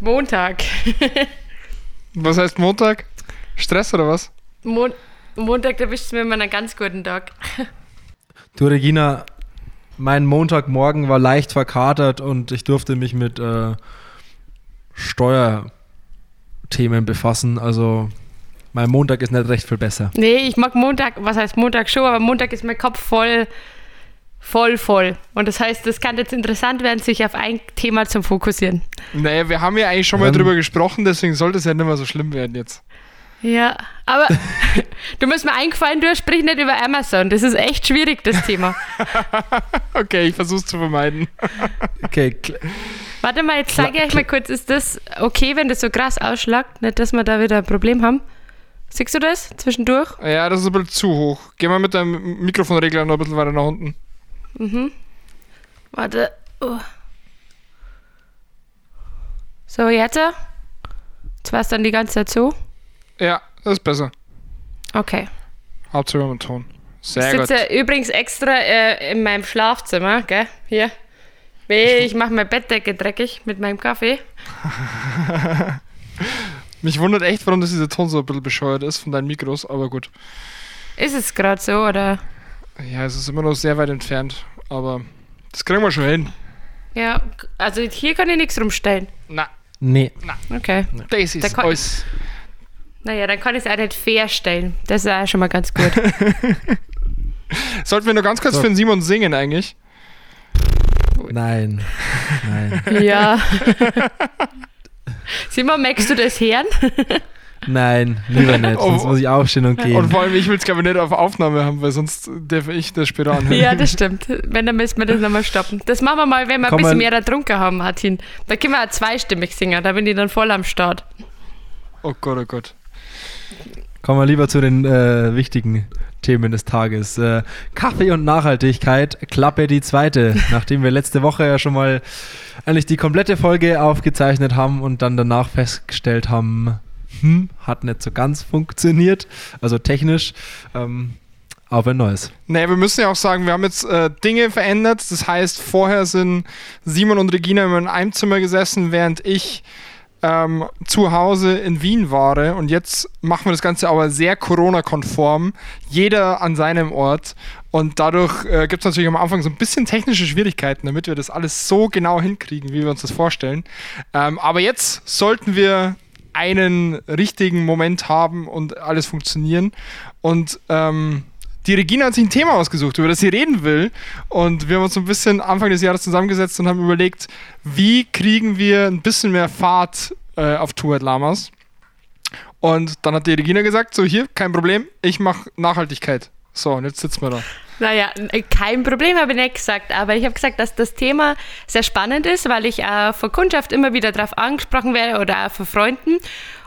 Montag. Was heißt Montag? Stress oder was? Mon Montag erwischt mir mal einen ganz guten Tag. Du, Regina, mein Montagmorgen war leicht verkatert und ich durfte mich mit äh, Steuerthemen befassen. Also mein Montag ist nicht recht viel besser. Nee, ich mag Montag, was heißt Montag schon, aber Montag ist mein Kopf voll, voll, voll. Und das heißt, es kann jetzt interessant werden, sich auf ein Thema zu fokussieren. Naja, wir haben ja eigentlich schon mal Ähm. drüber gesprochen, deswegen sollte es ja nicht mehr so schlimm werden jetzt. Ja, aber du musst mir eingefallen, du sprich nicht über Amazon. Das ist echt schwierig, das Thema. Okay, ich versuch's zu vermeiden. Okay, Warte mal, jetzt zeige ich euch mal kurz, ist das okay, wenn das so krass ausschlagt? Nicht, dass wir da wieder ein Problem haben. Siehst du das zwischendurch? Ja, das ist ein bisschen zu hoch. Geh mal mit deinem Mikrofonregler noch ein bisschen weiter nach unten. Warte. Oh. So, jetzt? Jetzt war es dann die ganze Zeit so. Ja, das ist besser. Okay. Hauptsache mit Ton. Ich Sehr gut. sitze übrigens extra äh, in meinem Schlafzimmer, gell? Hier. Weh, ich mache meine Bettdecke dreckig mit meinem Kaffee. Mich wundert echt, warum das dieser Ton so ein bisschen bescheuert ist von deinen Mikros, aber gut. Ist es gerade so, oder? Ja, es ist immer noch sehr weit entfernt, aber das kriegen wir schon hin. Ja, also hier kann ich nichts rumstellen. Na, nee. Okay. das ist Da kann- alles. Naja, dann kann ich es auch nicht fair stellen. Das ist auch schon mal ganz gut. Sollten wir nur ganz kurz So. für den Simon singen eigentlich? Nein. Nein. ja. Simon, merkst du das hören? Nein, lieber nicht. Sonst muss ich aufstehen und Und gehen. vor allem, ich will es glaube ich nicht auf Aufnahme haben, weil sonst darf ich das später anhören. Ja, das stimmt. Wenn, dann müssen wir das nochmal stoppen. Das machen wir mal, wenn wir ein Komm bisschen mal- mehr ertrunken haben, Martin. Da können wir auch zweistimmig singen, da bin ich dann voll am Start. Oh Gott, oh Gott. Kommen wir lieber zu den äh, wichtigen Themen des Tages. Äh, Kaffee und Nachhaltigkeit, Klappe die zweite. Nachdem wir letzte Woche ja schon mal eigentlich die komplette Folge aufgezeichnet haben und dann danach festgestellt haben, hm, hat nicht so ganz funktioniert, also technisch. Ähm, ein neues. Naja, wir müssen ja auch sagen, wir haben jetzt äh, Dinge verändert. Das heißt, vorher sind Simon und Regina immer in einem Zimmer gesessen, während ich ähm, zu Hause in Wien war. Und jetzt machen wir das Ganze aber sehr Corona-konform. Jeder an seinem Ort. Und dadurch äh, gibt es natürlich am Anfang so ein bisschen technische Schwierigkeiten, damit wir das alles so genau hinkriegen, wie wir uns das vorstellen. Ähm, aber jetzt sollten wir einen richtigen Moment haben und alles funktionieren. Und ähm, die Regina hat sich ein Thema ausgesucht, über das sie reden will. Und wir haben uns so ein bisschen Anfang des Jahres zusammengesetzt und haben überlegt, wie kriegen wir ein bisschen mehr Fahrt äh, auf Tour Lamas. Und dann hat die Regina gesagt, so hier, kein Problem, ich mache Nachhaltigkeit. So, und jetzt sitzen wir da. Naja, kein Problem habe ich nicht gesagt, aber ich habe gesagt, dass das Thema sehr spannend ist, weil ich auch von Kundschaft immer wieder darauf angesprochen werde oder auch von Freunden.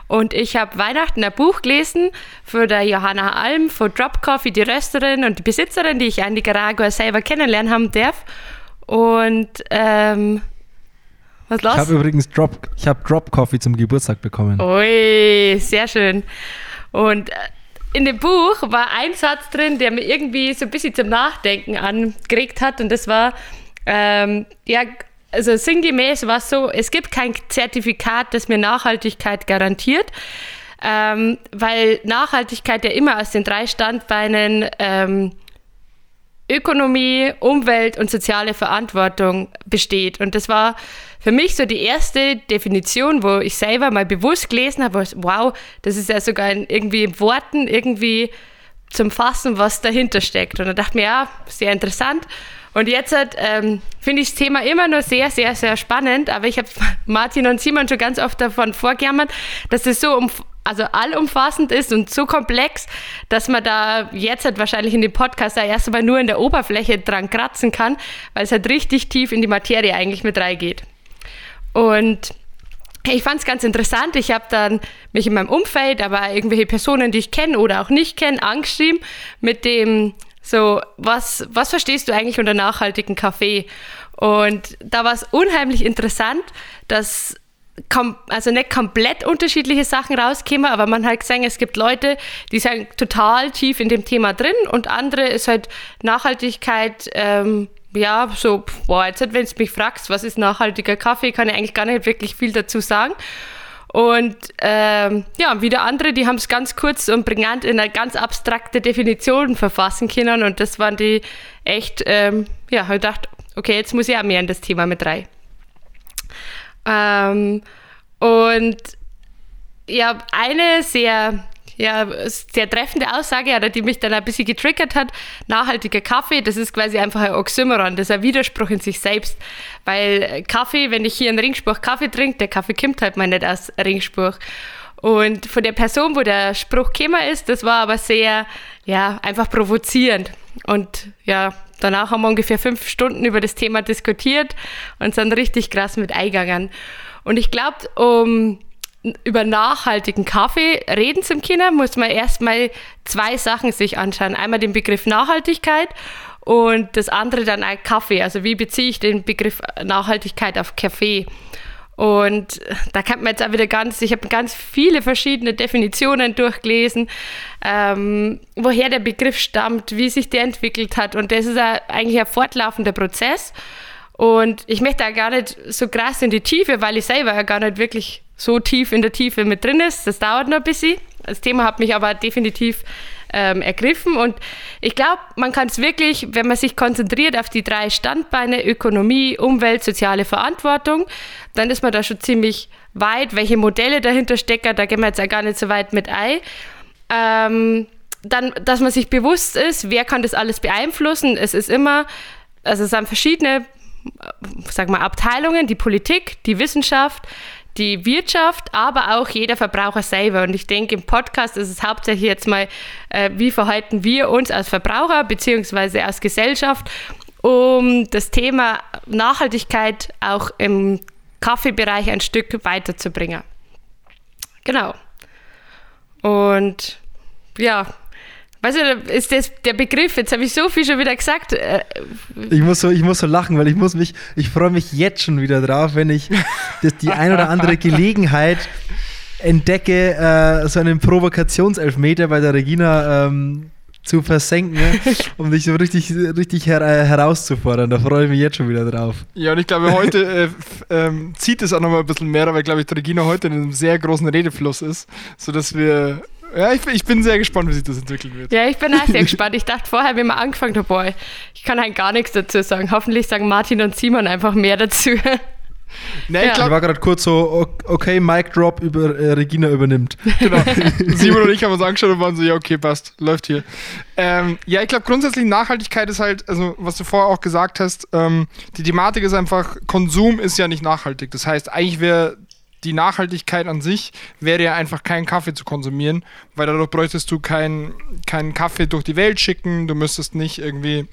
Und ich habe Weihnachten ein Buch gelesen von der Johanna Alm von Drop Coffee, die Rösterin und die Besitzerin, die ich in Nicaragua selber kennenlernen haben darf. Und ähm, was Ich los? habe übrigens Drop, ich habe Drop Coffee zum Geburtstag bekommen. Ui, sehr schön. Und äh, in dem Buch war ein Satz drin, der mir irgendwie so ein bisschen zum Nachdenken angeregt hat. Und das war, ähm, ja, also sinngemäß war es so, es gibt kein Zertifikat, das mir Nachhaltigkeit garantiert. Ähm, weil Nachhaltigkeit ja immer aus den drei Standbeinen ähm, Ökonomie, Umwelt und soziale Verantwortung besteht. Und das war für mich so die erste Definition, wo ich selber mal bewusst gelesen habe, wow, das ist ja sogar in, irgendwie in Worten irgendwie zum Fassen, was dahinter steckt. Und da dachte ich mir, ja, sehr interessant. Und jetzt halt, ähm, finde ich das Thema immer noch sehr, sehr, sehr spannend. Aber ich habe Martin und Simon schon ganz oft davon vorgejammert, dass es so um, also allumfassend ist und so komplex, dass man da jetzt halt wahrscheinlich in dem Podcast da erst einmal nur in der Oberfläche dran kratzen kann, weil es halt richtig tief in die Materie eigentlich mit reingeht. Und ich fand es ganz interessant. Ich habe dann mich in meinem Umfeld, aber irgendwelche Personen, die ich kenne oder auch nicht kenne, angeschrieben mit dem so, was, was verstehst du eigentlich unter nachhaltigen Kaffee? Und da war es unheimlich interessant, dass kom also nicht komplett unterschiedliche Sachen rauskämen, aber man hat gesehen, es gibt Leute, die sind total tief in dem Thema drin und andere ist halt Nachhaltigkeit ähm, ja, so, boah, jetzt, wenn du mich fragst, was ist nachhaltiger Kaffee, kann ich eigentlich gar nicht wirklich viel dazu sagen. Und ähm, ja, wieder andere, die haben es ganz kurz und prägnant in eine ganz abstrakte Definition verfassen können. Und das waren die echt, ähm, ja, ich gedacht, okay, jetzt muss ich auch mehr in das Thema mit rein. Ähm, und ja, eine sehr ja, sehr treffende Aussage, oder die mich dann ein bisschen getriggert hat. Nachhaltiger Kaffee, das ist quasi einfach ein Oxymoron, das ist ein Widerspruch in sich selbst. Weil Kaffee, wenn ich hier einen Ringspruch Kaffee trinke, der Kaffee kommt halt mal nicht aus Ringspruch. Und von der Person, wo der Spruch gekommen ist, das war aber sehr, ja, einfach provozierend. Und ja, danach haben wir ungefähr fünf Stunden über das Thema diskutiert und sind richtig krass mit eingegangen. Und ich glaube, um über nachhaltigen Kaffee reden zum Kinder, muss man erstmal zwei Sachen sich anschauen. Einmal den Begriff Nachhaltigkeit und das andere dann ein Kaffee. Also wie beziehe ich den Begriff Nachhaltigkeit auf Kaffee? Und da kann man jetzt auch wieder ganz, ich habe ganz viele verschiedene Definitionen durchgelesen, ähm, woher der Begriff stammt, wie sich der entwickelt hat. Und das ist eigentlich ein fortlaufender Prozess. Und ich möchte da gar nicht so krass in die Tiefe, weil ich selber ja gar nicht wirklich so tief in der Tiefe mit drin ist. Das dauert noch ein bisschen. Das Thema hat mich aber definitiv ähm, ergriffen und ich glaube, man kann es wirklich, wenn man sich konzentriert auf die drei Standbeine Ökonomie, Umwelt, soziale Verantwortung, dann ist man da schon ziemlich weit. Welche Modelle dahinter stecken, da gehen wir jetzt ja gar nicht so weit mit ein. Ähm, dann, dass man sich bewusst ist, wer kann das alles beeinflussen. Es ist immer, also es sind verschiedene, sag mal, Abteilungen, die Politik, die Wissenschaft, die Wirtschaft, aber auch jeder Verbraucher selber. Und ich denke, im Podcast ist es hauptsächlich jetzt mal, äh, wie verhalten wir uns als Verbraucher bzw. als Gesellschaft, um das Thema Nachhaltigkeit auch im Kaffeebereich ein Stück weiterzubringen. Genau. Und ja, Weißt du, ist das der Begriff, jetzt habe ich so viel schon wieder gesagt. Äh, ich muss so, ich muss so lachen, weil ich muss mich, ich freue mich jetzt schon wieder drauf, wenn ich das, die ein oder andere Gelegenheit entdecke, äh, so einen Provokationselfmeter bei der Regina ähm, zu versenken, ne? um dich so richtig, richtig her äh, herauszufordern. Da freue ich mich jetzt schon wieder drauf. Ja, und ich glaube, heute äh, ähm, zieht es auch nochmal ein bisschen mehr, weil, glaube ich, die Regina heute in einem sehr großen Redefluss ist, sodass wir ja, ich, ich, bin sehr gespannt, wie sich das entwickeln wird. Ja, ich bin auch sehr gespannt. Ich dachte vorher, wenn wir angefangen haben, boah, ich kann halt gar nichts dazu sagen. Hoffentlich sagen Martin und Simon einfach mehr dazu. Nee, ja. ich, war gerade kurz so, okay, Mic Drop über äh, Regina übernimmt. Genau. Simon und ich haben uns angeschaut und waren so, ja, okay, passt, läuft hier. Ähm, ja, ich glaube grundsätzlich Nachhaltigkeit ist halt, also was du vorher auch gesagt hast, ähm, die Thematik ist einfach, Konsum ist ja nicht nachhaltig. Das heißt, eigentlich wäre die Nachhaltigkeit an sich wäre ja einfach keinen Kaffee zu konsumieren, weil dadurch bräuchtest du keinen kein Kaffee durch die Welt schicken, du müsstest nicht irgendwie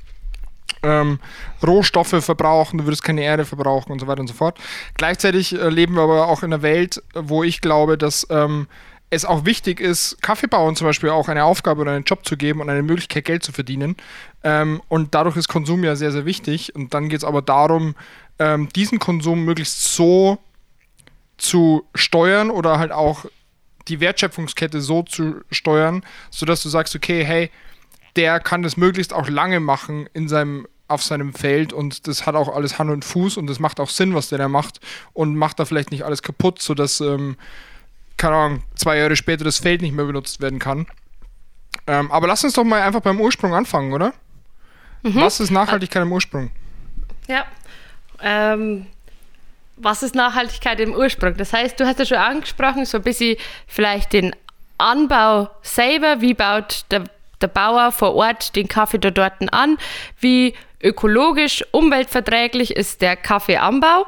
ähm, Rohstoffe verbrauchen, du würdest keine Erde verbrauchen und so weiter und so fort. Gleichzeitig äh, leben wir aber auch in einer Welt, wo ich glaube, dass ähm, es auch wichtig ist, Kaffeebauern zum Beispiel auch eine Aufgabe oder einen Job zu geben und eine Möglichkeit, Geld zu verdienen. Ähm, und dadurch ist Konsum ja sehr, sehr wichtig. Und dann geht es aber darum, ähm, diesen Konsum möglichst so zu steuern oder halt auch die Wertschöpfungskette so zu steuern, sodass du sagst, okay, hey, der kann das möglichst auch lange machen in seinem auf seinem Feld und das hat auch alles Hand und Fuß und das macht auch Sinn, was der da macht und macht da vielleicht nicht alles kaputt, sodass, ähm, keine Ahnung, zwei Jahre später das Feld nicht mehr benutzt werden kann. Ähm, aber lass uns doch mal einfach beim Ursprung anfangen, oder? Mhm. Was ist Nachhaltigkeit im Ursprung? Ja, ähm, was ist Nachhaltigkeit im Ursprung? Das heißt, du hast ja schon angesprochen, so ein bisschen vielleicht den Anbau selber, wie baut der, der Bauer vor Ort den Kaffee da dort an, wie ökologisch, umweltverträglich ist der Kaffeeanbau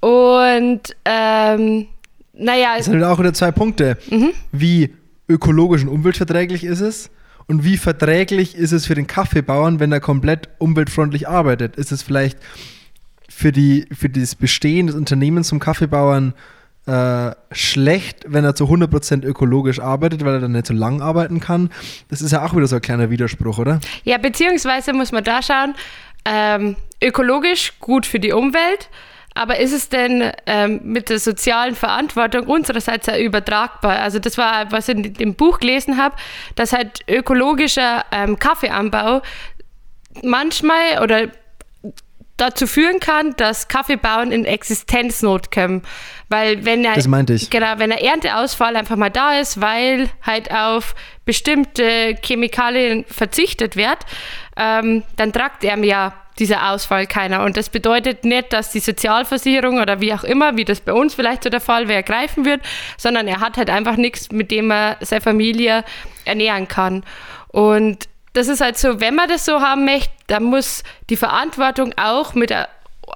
und ähm, naja. Das sind auch wieder zwei Punkte. Mhm. Wie ökologisch und umweltverträglich ist es? Und wie verträglich ist es für den Kaffeebauern, wenn er komplett umweltfreundlich arbeitet? Ist es vielleicht für, die, für das Bestehen des Unternehmens zum Kaffeebauern äh, schlecht, wenn er zu 100% ökologisch arbeitet, weil er dann nicht so lang arbeiten kann. Das ist ja auch wieder so ein kleiner Widerspruch, oder? Ja, beziehungsweise muss man da schauen, ähm, ökologisch gut für die Umwelt, aber ist es denn ähm, mit der sozialen Verantwortung unsererseits auch übertragbar? Also das war, was ich in dem Buch gelesen habe, dass halt ökologischer ähm, Kaffeeanbau manchmal oder dazu führen kann, dass Kaffeebauern in Existenznot kommen. Weil wenn er, Das meinte ich. Genau, wenn der Ernteausfall einfach mal da ist, weil halt auf bestimmte Chemikalien verzichtet wird, ähm, dann tragt er ja dieser Ausfall keiner. Und das bedeutet nicht, dass die Sozialversicherung oder wie auch immer, wie das bei uns vielleicht so der Fall wäre, greifen wird, sondern er hat halt einfach nichts, mit dem er seine Familie ernähren kann. Und das ist halt so, wenn man das so haben möchte, dann muss die Verantwortung auch mit äh,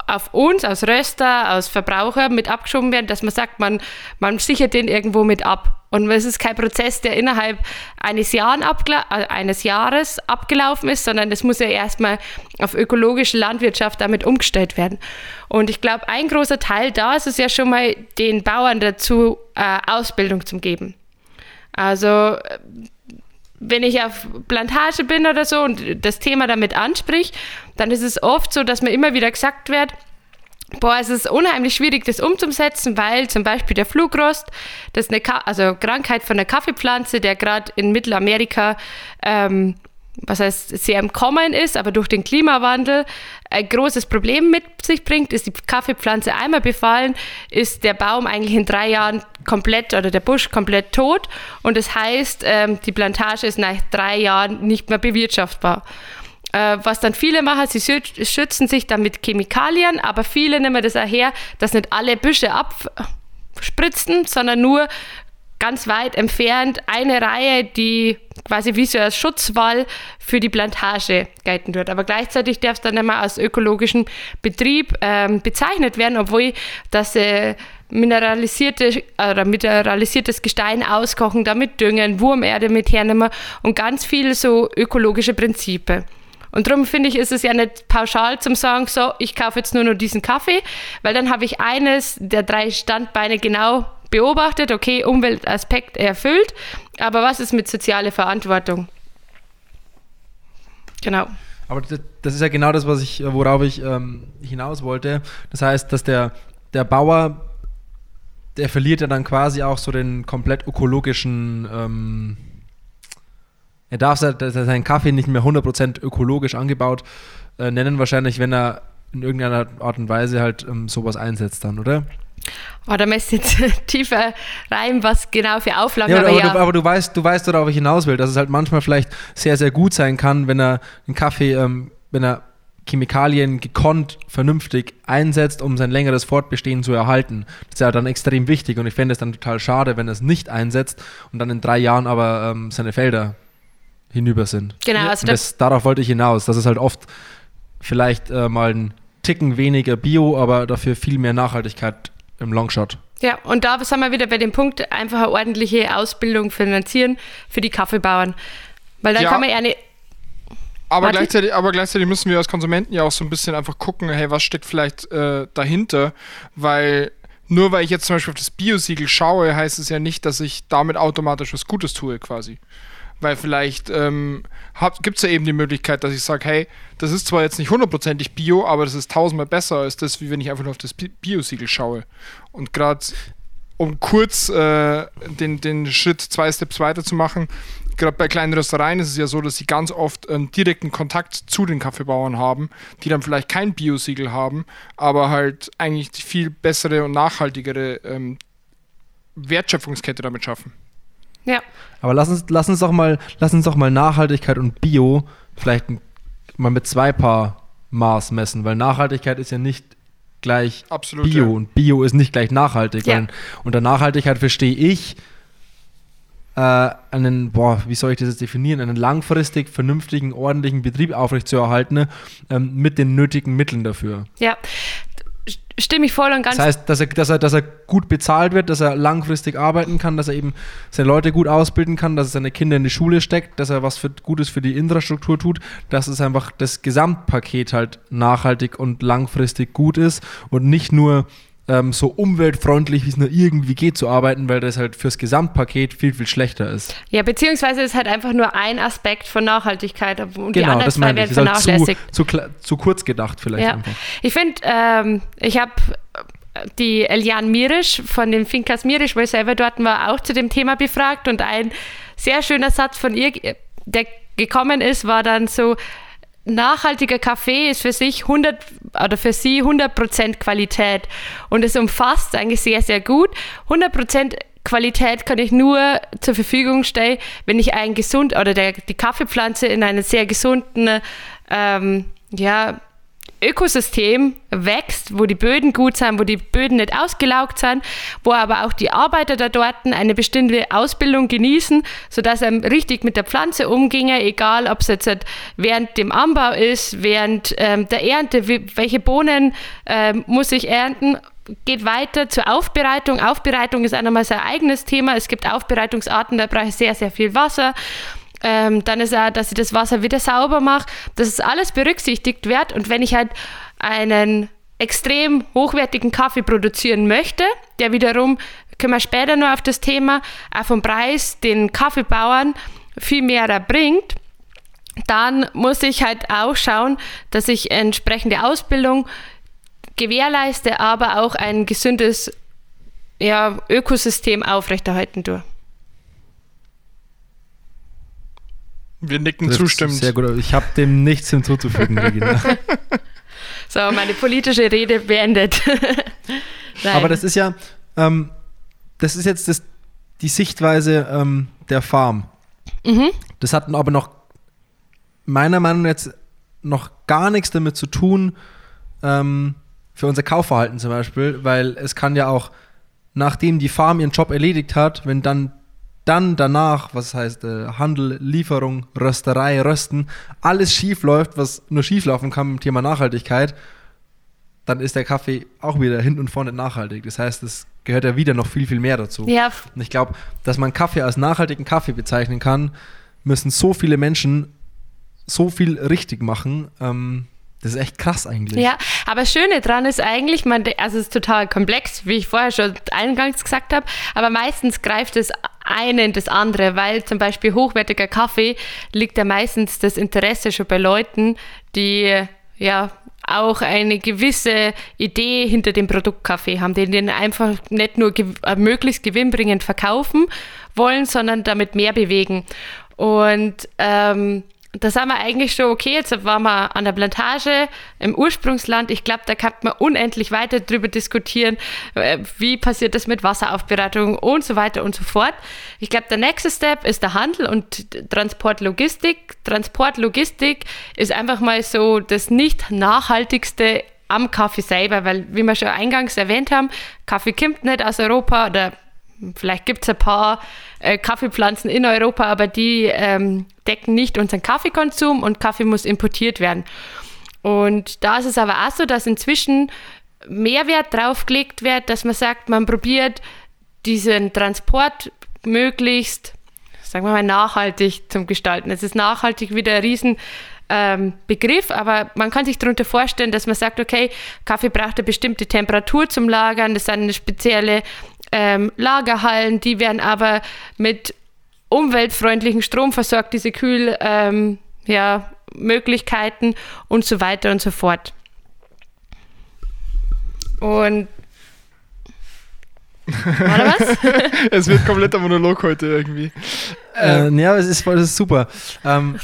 auf uns, als Röster, als Verbraucher mit abgeschoben werden, dass man sagt, man, man sichert den irgendwo mit ab. Und es ist kein Prozess, der innerhalb eines, Jahren äh, eines Jahres abgelaufen ist, sondern es muss ja erstmal auf ökologische Landwirtschaft damit umgestellt werden. Und ich glaube, ein großer Teil da ist es ja schon mal, den Bauern dazu äh, Ausbildung zu geben. Also wenn ich auf Plantage bin oder so und das Thema damit ansprich, dann ist es oft so, dass mir immer wieder gesagt wird, boah, es ist unheimlich schwierig, das umzusetzen, weil zum Beispiel der Flugrost, das ist eine Ka also Krankheit von der Kaffeepflanze, der gerade in Mittelamerika ähm, was heißt sehr im Kommen ist, aber durch den Klimawandel ein großes Problem mit sich bringt, ist die Kaffeepflanze einmal befallen, ist der Baum eigentlich in drei Jahren komplett oder der Busch komplett tot und das heißt, ähm, die Plantage ist nach drei Jahren nicht mehr bewirtschaftbar. Äh, was dann viele machen, sie schützen sich dann mit Chemikalien, aber viele nehmen das auch her, dass nicht alle Büsche abspritzen, sondern nur ganz weit entfernt eine Reihe, die quasi wie so als Schutzwall für die Plantage gelten wird. Aber gleichzeitig darf es dann immer als ökologischen Betrieb ähm, bezeichnet werden, obwohl das äh, mineralisierte oder mineralisiertes Gestein auskochen, damit düngen, Wurmerde mit hernehmen und ganz viele so ökologische Prinzipien. Und darum finde ich, ist es ja nicht pauschal zum sagen, so, ich kaufe jetzt nur noch diesen Kaffee, weil dann habe ich eines der drei Standbeine genau beobachtet, okay, Umweltaspekt erfüllt, aber was ist mit sozialer Verantwortung? Genau. Aber das ist ja genau das, was ich, worauf ich ähm, hinaus wollte. Das heißt, dass der, der Bauer, der verliert ja dann quasi auch so den komplett ökologischen, ähm, er darf seinen Kaffee nicht mehr 100% ökologisch angebaut äh, nennen, wahrscheinlich, wenn er in irgendeiner Art und Weise halt ähm, sowas einsetzt dann, oder? Oh, da müsst jetzt tiefer rein, was genau für Auflagen. Ja, aber, aber, ja. Du, aber du weißt, du weißt, worauf ich hinaus will, dass es halt manchmal vielleicht sehr, sehr gut sein kann, wenn er einen Kaffee, ähm, wenn er Chemikalien gekonnt, vernünftig einsetzt, um sein längeres Fortbestehen zu erhalten. Das ist ja dann extrem wichtig und ich fände es dann total schade, wenn er es nicht einsetzt und dann in drei Jahren aber ähm, seine Felder hinüber sind. Genau. Also das, darauf wollte ich hinaus, dass es halt oft vielleicht äh, mal ein Ticken weniger Bio, aber dafür viel mehr Nachhaltigkeit im Longshot. Ja, und da sind wir wieder bei dem Punkt, einfach eine ordentliche Ausbildung finanzieren für die Kaffeebauern. Weil dann ja. kann man ja eine. Aber gleichzeitig, aber gleichzeitig müssen wir als Konsumenten ja auch so ein bisschen einfach gucken, hey, was steckt vielleicht äh, dahinter? Weil nur weil ich jetzt zum Beispiel auf das Biosiegel schaue, heißt es ja nicht, dass ich damit automatisch was Gutes tue, quasi. Weil vielleicht ähm, gibt es ja eben die Möglichkeit, dass ich sage, hey, das ist zwar jetzt nicht hundertprozentig Bio, aber das ist tausendmal besser als das, wie wenn ich einfach nur auf das Bio-Siegel schaue. Und gerade um kurz äh, den, den Schritt zwei Steps weiter zu machen, gerade bei kleinen Röstereien ist es ja so, dass sie ganz oft ähm, direkten Kontakt zu den Kaffeebauern haben, die dann vielleicht kein Bio-Siegel haben, aber halt eigentlich die viel bessere und nachhaltigere ähm, Wertschöpfungskette damit schaffen. Ja. Aber lass uns, lass uns doch mal, lass uns doch mal Nachhaltigkeit und Bio vielleicht mal mit zwei Paar Maß messen, weil Nachhaltigkeit ist ja nicht gleich Absolut, Bio ja. und Bio ist nicht gleich nachhaltig. Ja. Unter Nachhaltigkeit verstehe ich äh, einen, boah, wie soll ich das jetzt definieren, einen langfristig vernünftigen, ordentlichen Betrieb aufrechtzuerhalten ähm, mit den nötigen Mitteln dafür. Ja, stimme ich voll und ganz. Das heißt, dass er, dass, er, dass er gut bezahlt wird, dass er langfristig arbeiten kann, dass er eben seine Leute gut ausbilden kann, dass er seine Kinder in die Schule steckt, dass er was für, Gutes für die Infrastruktur tut, dass es einfach das Gesamtpaket halt nachhaltig und langfristig gut ist und nicht nur ähm, so umweltfreundlich, wie es nur irgendwie geht, zu arbeiten, weil das halt fürs Gesamtpaket viel, viel schlechter ist. Ja, beziehungsweise ist halt einfach nur ein Aspekt von Nachhaltigkeit und genau, die anderen das zwei werden vernachlässigt. Halt zu, zu, zu, kurz gedacht vielleicht ja. einfach. Ich finde, ähm, ich habe die Elian Mirisch von den Finkas Mirisch, weil ich selber dort war, auch zu dem Thema befragt und ein sehr schöner Satz von ihr, der gekommen ist, war dann so, nachhaltiger Kaffee ist für sich 100 oder für sie 100% Qualität und es umfasst eigentlich sehr, sehr gut. 100% Qualität kann ich nur zur Verfügung stellen, wenn ich ein gesund oder der, die Kaffeepflanze in einem sehr gesunden ähm, ja, Ökosystem wächst, wo die Böden gut sind, wo die Böden nicht ausgelaugt sind, wo aber auch die Arbeiter da dort eine bestimmte Ausbildung genießen, sodass er richtig mit der Pflanze umginge, egal ob es jetzt halt während dem Anbau ist, während ähm, der Ernte, welche Bohnen ähm, muss ich ernten, geht weiter zur Aufbereitung. Aufbereitung ist einmal sein eigenes Thema. Es gibt Aufbereitungsarten, da brauche ich sehr, sehr viel Wasser. Ähm, dann ist auch, dass ich das Wasser wieder sauber mache, dass es alles berücksichtigt wird. Und wenn ich halt einen extrem hochwertigen Kaffee produzieren möchte, der wiederum, können wir später noch auf das Thema, auch vom Preis den Kaffeebauern viel mehr bringt, dann muss ich halt auch schauen, dass ich entsprechende Ausbildung gewährleiste, aber auch ein gesundes ja, Ökosystem aufrechterhalten tue. Wir nicken zustimmend. Sehr gut. Ich habe dem nichts hinzuzufügen, Regina. so, meine politische Rede beendet. Aber das ist ja, ähm, das ist jetzt das, die Sichtweise ähm, der Farm. Mhm. Das hat aber noch meiner Meinung nach jetzt noch gar nichts damit zu tun, ähm, für unser Kaufverhalten zum Beispiel, weil es kann ja auch, nachdem die Farm ihren Job erledigt hat, wenn dann dann danach, was heißt äh, Handel, Lieferung, Rösterei, Rösten, alles schief läuft, was nur schief laufen kann im Thema Nachhaltigkeit, dann ist der Kaffee auch wieder hinten und vorne nachhaltig. Das heißt, es gehört ja wieder noch viel, viel mehr dazu. Ja. Und ich glaube, dass man Kaffee als nachhaltigen Kaffee bezeichnen kann, müssen so viele Menschen so viel richtig machen. Ähm, das ist echt krass eigentlich. Ja, aber das Schöne dran ist eigentlich, man, also es ist total komplex, wie ich vorher schon eingangs gesagt habe, aber meistens greift das eine in das andere, weil zum Beispiel hochwertiger Kaffee liegt ja meistens das Interesse schon bei Leuten, die ja auch eine gewisse Idee hinter dem Produkt Kaffee haben, die den einfach nicht nur gew äh, möglichst gewinnbringend verkaufen wollen, sondern damit mehr bewegen. Und ähm, da sind wir eigentlich schon okay. Jetzt waren wir an der Plantage im Ursprungsland. Ich glaube, da kann man unendlich weiter drüber diskutieren, äh, wie passiert das mit Wasseraufbereitung und so weiter und so fort. Ich glaube, der nächste Step ist der Handel und Transportlogistik. Transportlogistik ist einfach mal so das nicht nachhaltigste am Kaffee selber, weil, wie wir schon eingangs erwähnt haben, Kaffee kommt nicht aus Europa oder Vielleicht gibt es ein paar äh, Kaffeepflanzen in Europa, aber die ähm, decken nicht unseren Kaffeekonsum und Kaffee muss importiert werden. Und da ist es aber auch so, dass inzwischen mehr Wert drauf gelegt wird, dass man sagt, man probiert diesen Transport möglichst, sagen wir mal, nachhaltig zu gestalten. Es ist nachhaltig wieder ein riesen ähm, aber man kann sich darunter vorstellen, dass man sagt, okay, Kaffee braucht eine bestimmte Temperatur zum Lagern, das sind spezielle ähm, Lagerhallen, die werden aber mit umweltfreundlichem Strom versorgt, diese Kühlmöglichkeiten ähm, ja, und so weiter und so fort. Und war was? es wird kompletter Monolog heute irgendwie. Ähm. Äh, ja, es ist, das ist super. Ähm,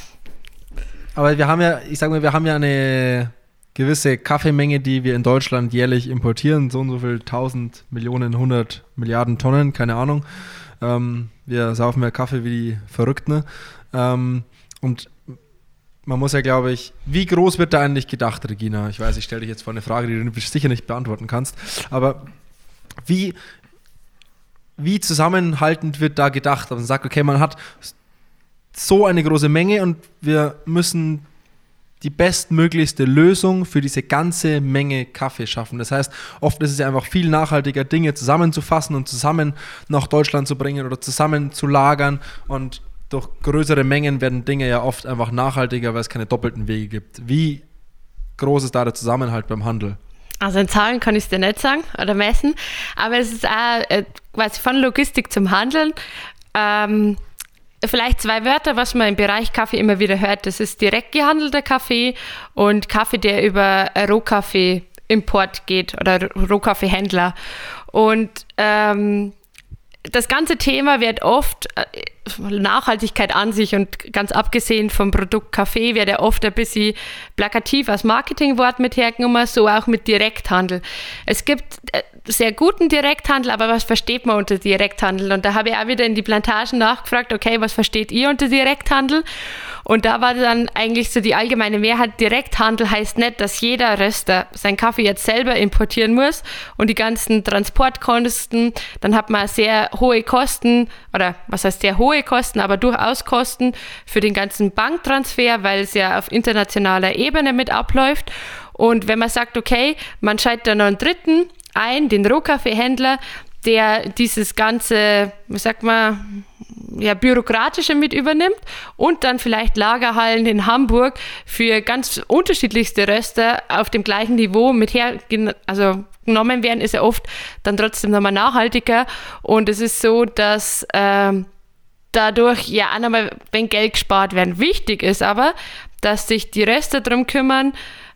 aber wir haben ja, ich sag mal, wir haben ja eine gewisse Kaffeemenge, die wir in Deutschland jährlich importieren, so und so viel 1000 Millionen, 100 Milliarden Tonnen, keine Ahnung. Ähm, wir saufen mehr Kaffee wie die Verrückten. Ähm, und man muss ja, glaube ich, wie groß wird da eigentlich gedacht, Regina? Ich weiß, ich stelle dich jetzt vor eine Frage, die du sicher nicht beantworten kannst, aber wie, wie zusammenhaltend wird da gedacht? Also man sagt, okay, man hat so eine große Menge und wir müssen die bestmöglichste Lösung für diese ganze Menge Kaffee schaffen. Das heißt, oft ist es ja einfach viel nachhaltiger, Dinge zusammenzufassen und zusammen nach Deutschland zu bringen oder zusammen zu lagern und durch größere Mengen werden Dinge ja oft einfach nachhaltiger, weil es keine doppelten Wege gibt. Wie groß ist da der Zusammenhalt beim Handel? Also in Zahlen kann ich es dir nicht sagen oder messen, aber es ist auch äh, quasi von Logistik zum Handeln. Ähm, Vielleicht zwei Wörter, was man im Bereich Kaffee immer wieder hört. Das ist direkt gehandelter Kaffee und Kaffee, der über Rohkaffee-Import geht oder Rohkaffeehändler. Und ähm, das ganze Thema wird oft äh, Nachhaltigkeit an sich und ganz abgesehen vom Produkt Kaffee wird ja oft ein bisschen plakativ als Marketingwort mit hergenommen, so auch mit Direkthandel. Es gibt äh, sehr guten Direkthandel, aber was versteht man unter Direkthandel? Und da habe ich auch wieder in die Plantagen nachgefragt, okay, was versteht ihr unter Direkthandel? Und da war dann eigentlich so die allgemeine Mehrheit, Direkthandel heißt nicht, dass jeder Röster seinen Kaffee jetzt selber importieren muss und die ganzen Transportkosten, dann hat man sehr hohe Kosten oder was heißt sehr hohe Kosten, aber durchaus Kosten für den ganzen Banktransfer, weil es ja auf internationaler Ebene mit abläuft. Und wenn man sagt, okay, man schaltet dann noch einen dritten ein, den Rohkaffeehändler, der dieses ganze, wie sagt man, ja, bürokratische mit übernimmt und dann vielleicht Lagerhallen in Hamburg für ganz unterschiedlichste Röster auf dem gleichen Niveau mit her, also genommen werden, ist ja oft dann trotzdem nochmal nachhaltiger. Und es ist so, dass ähm, dadurch ja auch nochmal, wenn Geld gespart werden, wichtig ist aber, dass sich die Röster darum kümmern,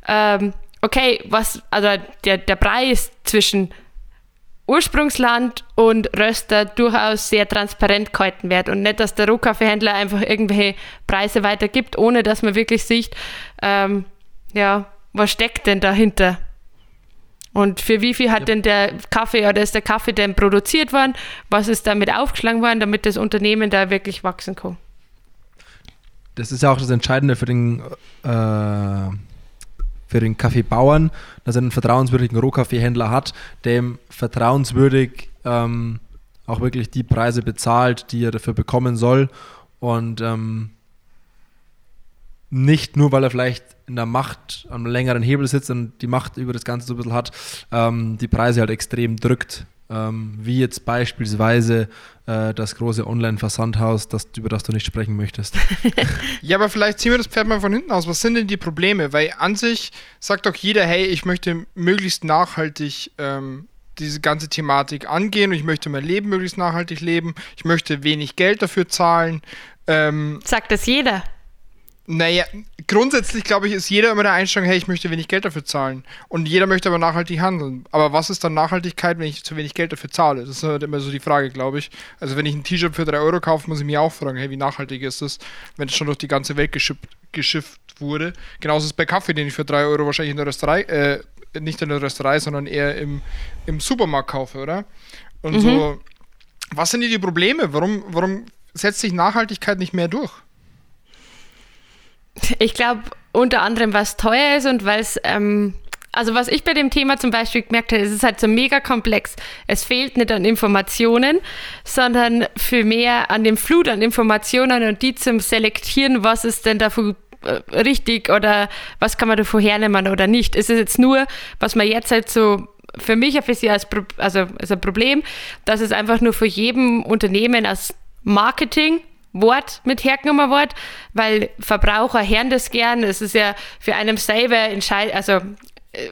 ähm, okay, was, also der, der Preis zwischen Ursprungsland und Röster durchaus sehr transparent gehalten wird und nicht, dass der Rohkaffeehändler einfach irgendwelche Preise weitergibt, ohne dass man wirklich sieht, ähm, ja, was steckt denn dahinter? Und für wie viel hat ja. denn der Kaffee oder ist der Kaffee denn produziert worden? Was ist damit aufgeschlagen worden, damit das Unternehmen da wirklich wachsen kann? Das ist ja auch das Entscheidende für den äh, für den Kaffeebauern, dass er einen vertrauenswürdigen Rohkaffeehändler hat, dem vertrauenswürdig ähm, auch wirklich die Preise bezahlt, die er dafür bekommen soll. Und ähm, nicht nur, weil er vielleicht in der Macht am längeren Hebel sitzt und die Macht über das Ganze so ein bisschen hat, ähm, die Preise halt extrem drückt ähm, wie jetzt beispielsweise äh, das große Online-Versandhaus, das, über das du nicht sprechen möchtest. ja, aber vielleicht ziehen wir das Pferd mal von hinten aus. Was sind denn die Probleme? Weil an sich sagt doch jeder, hey, ich möchte möglichst nachhaltig ähm, diese ganze Thematik angehen und ich möchte mein Leben möglichst nachhaltig leben. Ich möchte wenig Geld dafür zahlen. Ähm, sagt das jeder? Naja, grundsätzlich glaube ich, ist jeder immer der Einstellung, hey, ich möchte wenig Geld dafür zahlen. Und jeder möchte aber nachhaltig handeln. Aber was ist dann Nachhaltigkeit, wenn ich zu wenig Geld dafür zahle? Das ist halt immer so die Frage, glaube ich. Also wenn ich ein T-Shirt für 3 Euro kaufe, muss ich mich auch fragen, hey, wie nachhaltig ist das, wenn es schon durch die ganze Welt geschifft, geschifft wurde. Genauso ist es bei Kaffee, den ich für 3 Euro wahrscheinlich in der Rösterei, äh, nicht in der Rösterei, sondern eher im, im Supermarkt kaufe, oder? Und mhm. so, was sind hier die Probleme? Warum, warum setzt sich Nachhaltigkeit nicht mehr durch? Ich glaube, unter anderem, was teuer ist und weil es, ähm, also was ich bei dem Thema zum Beispiel gemerkt habe, es ist halt so mega komplex. Es fehlt nicht an Informationen, sondern vielmehr an dem Flut an Informationen und die zum Selektieren, was ist denn dafür äh, richtig oder was kann man davor hernehmen oder nicht. Es ist jetzt nur, was man jetzt halt so für mich ein bisschen als, also als ein Problem, dass es einfach nur für jedem Unternehmen als Marketing Wort mit hergenommen wird, weil Verbraucher hören das gern. Es ist ja für einen selber entscheid also äh,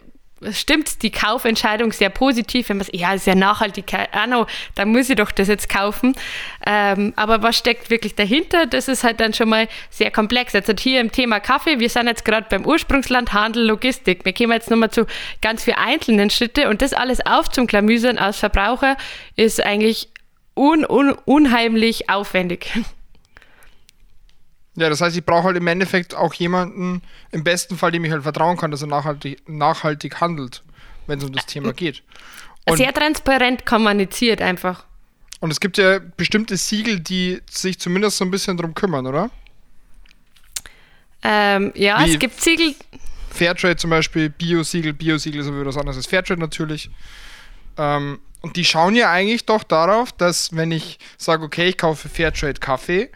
stimmt die Kaufentscheidung sehr positiv, wenn man sagt, ja, ist ja Nachhaltigkeit, ah no, dann muss ich doch das jetzt kaufen. Ähm, aber was steckt wirklich dahinter? Das ist halt dann schon mal sehr komplex. Also hier im Thema Kaffee, wir sind jetzt gerade beim Ursprungsland, Handel, Logistik. Wir kommen jetzt nochmal zu ganz vielen einzelnen Schritte und das alles aufzuklamüsern als Verbraucher ist eigentlich un, un, unheimlich aufwendig. Ja, das heißt, ich brauche halt im Endeffekt auch jemanden, im besten Fall, dem ich halt vertrauen kann, dass er nachhaltig, nachhaltig handelt, wenn es um das Thema geht. Und Sehr transparent kommuniziert einfach. Und es gibt ja bestimmte Siegel, die sich zumindest so ein bisschen drum kümmern, oder? Ähm, ja, Wie es gibt Siegel. Fairtrade zum Beispiel, Bio-Siegel, Bio-Siegel ist aber was anderes als Fairtrade natürlich. Ähm, und die schauen ja eigentlich doch darauf, dass wenn ich sage, okay, ich kaufe Fairtrade Kaffee,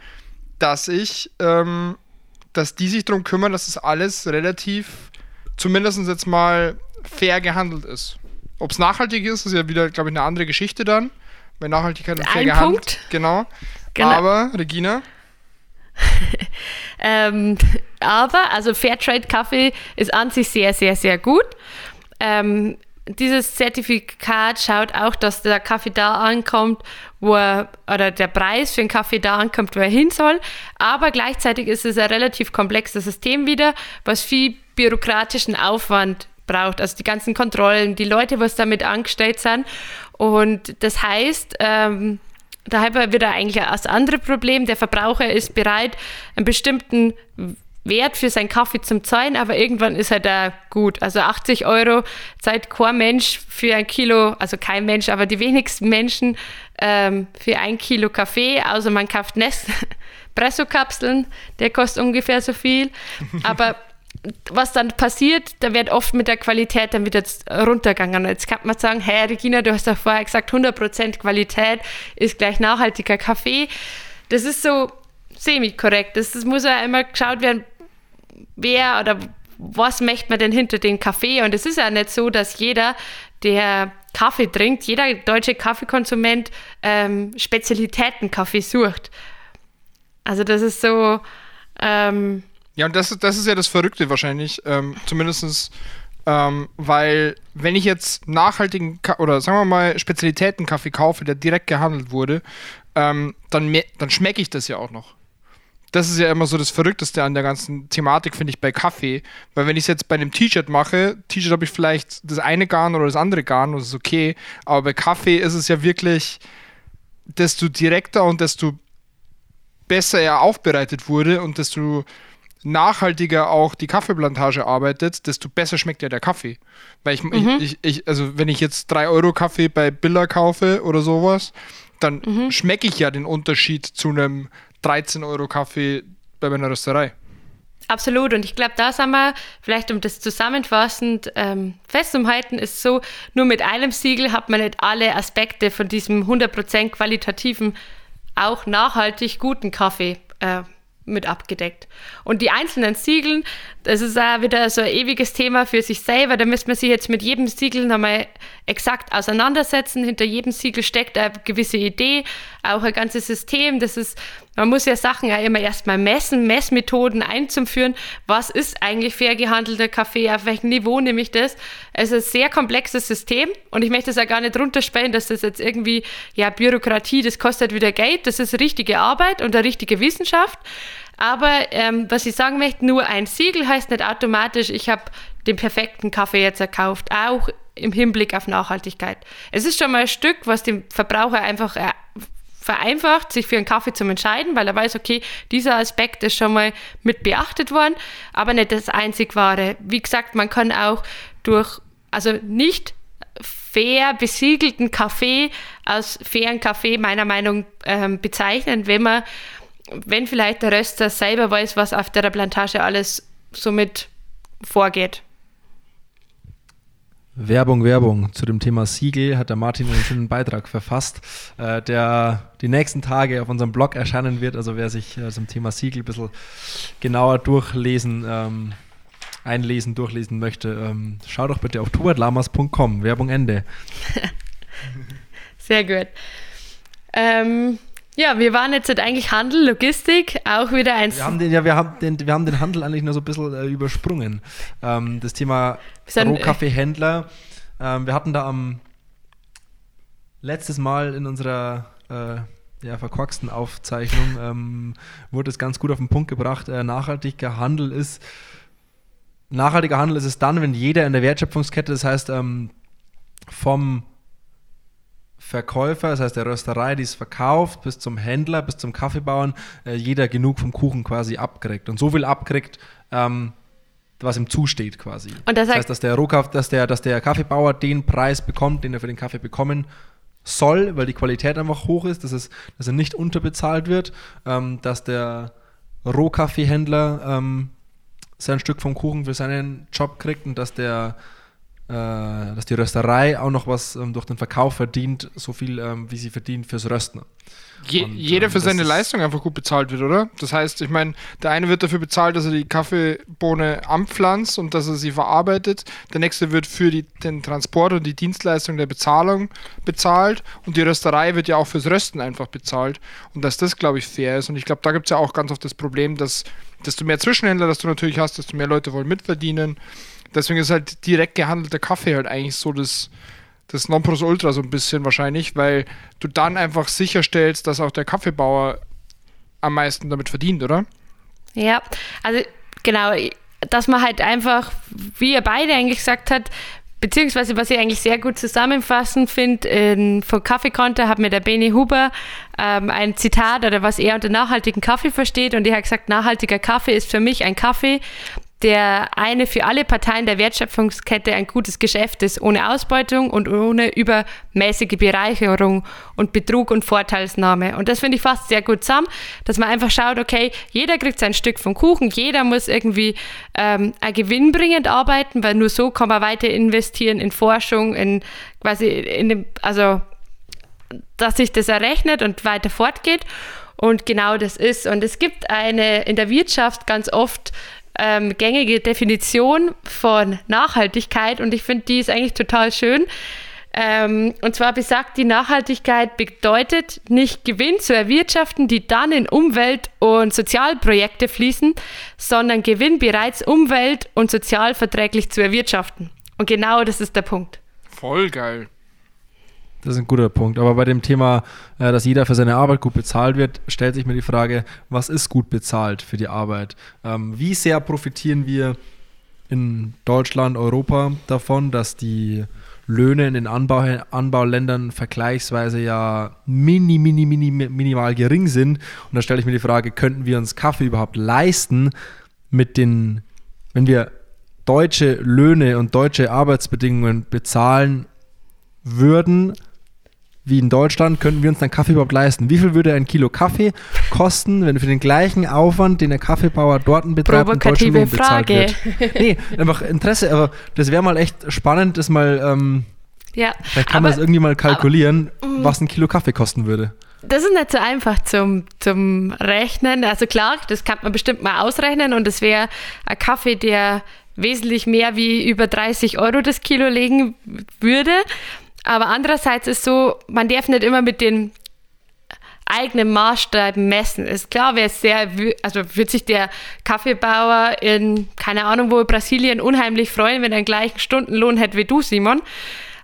dass ich, ähm, dass die sich darum kümmern, dass es das alles relativ, zumindest jetzt mal fair gehandelt ist. Ob es nachhaltig ist, ist ja wieder, glaube ich, eine andere Geschichte dann. Weil Nachhaltigkeit und fair gehandelt. Genau. genau. Aber, Regina? ähm, aber, also Fairtrade Kaffee ist an sich sehr, sehr, sehr gut. Ähm, dieses Zertifikat schaut auch, dass der Kaffee da ankommt, wo er, oder der Preis für den Kaffee da ankommt, wo er hin soll. Aber gleichzeitig ist es ein relativ komplexes System wieder, was viel bürokratischen Aufwand braucht. Also die ganzen Kontrollen, die Leute, was damit angestellt sind. Und das heißt, ähm, da haben wir wieder eigentlich das andere Problem. Der Verbraucher ist bereit, einen bestimmten Wert für seinen Kaffee zum zahlen, aber irgendwann ist er da gut. Also 80 Euro zahlt kein Mensch für ein Kilo, also kein Mensch, aber die wenigsten Menschen ähm, für ein Kilo Kaffee, außer man kauft Nespresso-Kapseln, der kostet ungefähr so viel. Aber was dann passiert, da wird oft mit der Qualität dann wieder runtergegangen. Jetzt kann man sagen, hey Regina, du hast doch vorher gesagt, 100% Qualität ist gleich nachhaltiger Kaffee. Das ist so semi-korrekt. Das, das muss ja immer geschaut werden, wer oder was möchte man denn hinter dem Kaffee? Und es ist ja nicht so, dass jeder, der Kaffee trinkt, jeder deutsche Kaffeekonsument ähm, Spezialitäten-Kaffee sucht. Also das ist so... Ähm, ja, und das, das ist ja das Verrückte wahrscheinlich, ähm, zumindest ähm, weil wenn ich jetzt nachhaltigen Ka oder sagen wir mal Spezialitäten-Kaffee kaufe, der direkt gehandelt wurde, ähm, dann, dann schmecke ich das ja auch noch das ist ja immer so das Verrückteste an der ganzen Thematik, finde ich, bei Kaffee. Weil wenn ich es jetzt bei einem T-Shirt mache, T-Shirt habe ich vielleicht das eine Garn oder das andere Garn, das ist okay. Aber bei Kaffee ist es ja wirklich, desto direkter und desto besser er aufbereitet wurde und desto nachhaltiger auch die Kaffeeplantage arbeitet, desto besser schmeckt ja der Kaffee. Weil ich, mhm. ich, ich, also wenn ich jetzt 3 Euro Kaffee bei Billa kaufe oder sowas, dann mhm. schmecke ich ja den Unterschied zu einem 13 Euro Kaffee bei meiner Rösterei. Absolut. Und ich glaube, da sind wir, vielleicht um das zusammenfassend ähm, festzuhalten, ist so, nur mit einem Siegel hat man nicht alle Aspekte von diesem 100% qualitativen, auch nachhaltig guten Kaffee äh, mit abgedeckt. Und die einzelnen Siegeln, das ist auch wieder so ein ewiges Thema für sich selber. Da müsste man sich jetzt mit jedem Siegel nochmal exakt auseinandersetzen. Hinter jedem Siegel steckt eine gewisse Idee, auch ein ganzes System. Das ist, man muss ja Sachen ja immer erstmal messen, Messmethoden einzuführen. Was ist eigentlich fair gehandelter Kaffee? Auf welchem Niveau nehme ich das? Es ist ein sehr komplexes System und ich möchte es ja gar nicht runterspielen, dass das jetzt irgendwie, ja, Bürokratie, das kostet wieder Geld. Das ist richtige Arbeit und eine richtige Wissenschaft. Aber ähm, was ich sagen möchte, nur ein Siegel heißt nicht automatisch, ich habe den perfekten Kaffee jetzt erkauft, auch im Hinblick auf Nachhaltigkeit. Es ist schon mal ein Stück, was dem Verbraucher einfach äh, vereinfacht, sich für einen Kaffee zu entscheiden, weil er weiß, okay, dieser Aspekt ist schon mal mit beachtet worden, aber nicht das einzig wahre. Wie gesagt, man kann auch durch, also nicht fair besiegelten Kaffee als fairen Kaffee meiner Meinung ähm, bezeichnen, wenn man wenn vielleicht der Röster selber weiß, was auf der Plantage alles somit vorgeht. Werbung, Werbung. Zu dem Thema Siegel hat der Martin einen schönen Beitrag verfasst, äh, der die nächsten Tage auf unserem Blog erscheinen wird. Also wer sich äh, zum Thema Siegel ein bisschen genauer durchlesen, ähm, einlesen, durchlesen möchte, ähm, schau doch bitte auf tubertlamas.com. Werbung Ende. Sehr gut. Ähm, ja, wir waren jetzt halt eigentlich Handel, Logistik, auch wieder eins. Wir haben den, ja, wir haben den, wir haben den Handel eigentlich nur so ein bisschen äh, übersprungen. Ähm, das Thema Rohkaffeehändler. Ähm, wir hatten da am letztes Mal in unserer äh, ja, verkorksten Aufzeichnung ähm, wurde es ganz gut auf den Punkt gebracht. Äh, nachhaltiger Handel ist nachhaltiger Handel ist es dann, wenn jeder in der Wertschöpfungskette, das heißt ähm, vom Verkäufer, das heißt der Rösterei, die es verkauft, bis zum Händler, bis zum Kaffeebauern, äh, jeder genug vom Kuchen quasi abkriegt. Und so viel abkriegt, ähm, was ihm zusteht quasi. Und das, das heißt, dass der, Rohkaff, dass, der, dass der Kaffeebauer den Preis bekommt, den er für den Kaffee bekommen soll, weil die Qualität einfach hoch ist, dass, es, dass er nicht unterbezahlt wird, ähm, dass der Rohkaffeehändler ähm, sein Stück vom Kuchen für seinen Job kriegt und dass der dass die Rösterei auch noch was ähm, durch den Verkauf verdient, so viel ähm, wie sie verdient fürs Rösten. Je, und, jeder ähm, für seine Leistung einfach gut bezahlt wird, oder? Das heißt, ich meine, der eine wird dafür bezahlt, dass er die Kaffeebohne anpflanzt und dass er sie verarbeitet. Der nächste wird für die, den Transport und die Dienstleistung der Bezahlung bezahlt. Und die Rösterei wird ja auch fürs Rösten einfach bezahlt. Und dass das, glaube ich, fair ist. Und ich glaube, da gibt es ja auch ganz oft das Problem, dass desto mehr Zwischenhändler, dass du natürlich hast, desto mehr Leute wollen mitverdienen. Deswegen ist halt direkt gehandelter Kaffee halt eigentlich so das, das Nonplusultra so ein bisschen wahrscheinlich, weil du dann einfach sicherstellst, dass auch der Kaffeebauer am meisten damit verdient, oder? Ja, also genau, dass man halt einfach, wie ihr beide eigentlich gesagt habt, beziehungsweise was ich eigentlich sehr gut zusammenfassen finde, von Kaffeekonter hat mir der Benny Huber ähm, ein Zitat oder was er unter nachhaltigen Kaffee versteht und er hat gesagt, nachhaltiger Kaffee ist für mich ein Kaffee, der eine für alle Parteien der Wertschöpfungskette ein gutes Geschäft ist, ohne Ausbeutung und ohne übermäßige Bereicherung und Betrug und Vorteilsnahme. Und das finde ich fast sehr gut zusammen, dass man einfach schaut, okay, jeder kriegt sein Stück vom Kuchen, jeder muss irgendwie ähm, gewinnbringend arbeiten, weil nur so kann man weiter investieren in Forschung, in quasi in dem, also dass sich das errechnet und weiter fortgeht. Und genau das ist. Und es gibt eine in der Wirtschaft ganz oft ähm, gängige Definition von Nachhaltigkeit und ich finde, die ist eigentlich total schön. Ähm, und zwar besagt die Nachhaltigkeit bedeutet nicht Gewinn zu erwirtschaften, die dann in Umwelt- und Sozialprojekte fließen, sondern Gewinn bereits umwelt- und sozialverträglich zu erwirtschaften. Und genau das ist der Punkt. Voll geil. Das ist ein guter Punkt. Aber bei dem Thema, äh, dass jeder für seine Arbeit gut bezahlt wird, stellt sich mir die Frage, was ist gut bezahlt für die Arbeit? Ähm, wie sehr profitieren wir in Deutschland, Europa davon, dass die Löhne in den Anbau, Anbauländern vergleichsweise ja mini, mini, mini, minimal gering sind. Und da stelle ich mir die Frage, könnten wir uns Kaffee überhaupt leisten mit den, wenn wir deutsche Löhne und deutsche Arbeitsbedingungen bezahlen würden, wie in Deutschland, könnten wir uns dann Kaffee überhaupt leisten? Wie viel würde ein Kilo Kaffee kosten, wenn für den gleichen Aufwand, den der Kaffeebauer dort betreibt, Provokative in Frage. Wird? nee, einfach Interesse, aber das wäre mal echt spannend, das mal, ähm, ja, vielleicht kann aber, man das irgendwie mal kalkulieren, aber, mm. was ein Kilo Kaffee kosten würde. Das ist nicht so einfach zum, zum Rechnen. Also klar, das kann man bestimmt mal ausrechnen und es wäre ein Kaffee, der wesentlich mehr wie über 30 Euro das Kilo legen würde. Aber andererseits ist so, man darf nicht immer mit den eigenen Maßstäben messen. Ist klar, wäre sehr, also wird sich der Kaffeebauer in, keine Ahnung wo, Brasilien unheimlich freuen, wenn er den gleichen Stundenlohn hätte wie du, Simon.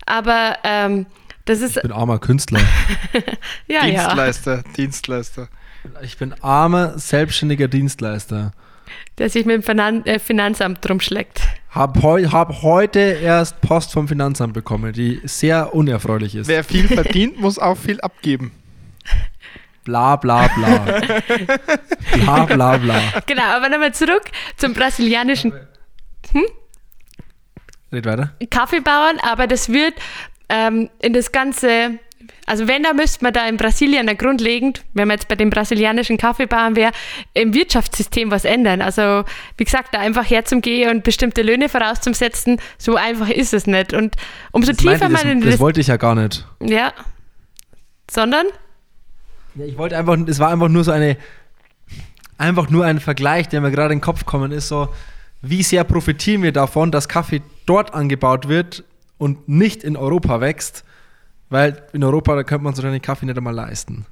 Aber ähm, das ist. Ich bin armer Künstler. ja, Dienstleister, ja. Dienstleister. Ich bin armer, selbstständiger Dienstleister. Der sich mit dem äh, Finanzamt drum schlägt. Hab, heu, hab heute erst Post vom Finanzamt bekommen, die sehr unerfreulich ist. Wer viel verdient, muss auch viel abgeben. Bla bla bla. bla bla bla. Genau, aber nochmal zurück zum brasilianischen. Hm? Red weiter. Kaffeebauern, aber das wird ähm, in das ganze also wenn, da müsste man da in Brasilien grundlegend, wenn man jetzt bei den brasilianischen Kaffeebauern wäre, im Wirtschaftssystem was ändern. Also wie gesagt, da einfach herzugehen und bestimmte Löhne vorauszusetzen, so einfach ist es nicht. Und umso das tiefer man in das, das wollte ich ja gar nicht. Ja. Sondern? Ja, ich wollte einfach, es war einfach nur so eine, einfach nur ein Vergleich, der mir gerade in den Kopf gekommen ist, so, wie sehr profitieren wir davon, dass Kaffee dort angebaut wird und nicht in Europa wächst weil in Europa, da könnte man sich den Kaffee nicht einmal leisten.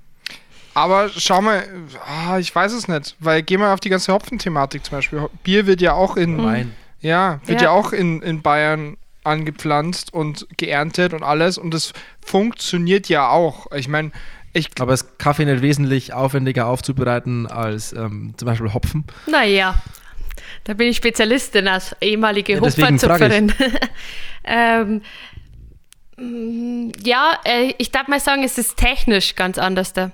Aber schau mal, ah, ich weiß es nicht, weil geh mal auf die ganze Hopfenthematik zum Beispiel. Bier wird ja auch in, Wein. ja, wird ja. ja auch in, in Bayern angepflanzt und geerntet und alles und das funktioniert ja auch. Ich meine, ich aber ist Kaffee nicht wesentlich aufwendiger aufzubereiten als ähm, zum Beispiel Hopfen? Naja, da bin ich Spezialistin als ehemalige ja, Hopferzupferin. ähm, ja, äh, ich darf mal sagen, es ist technisch ganz anders da.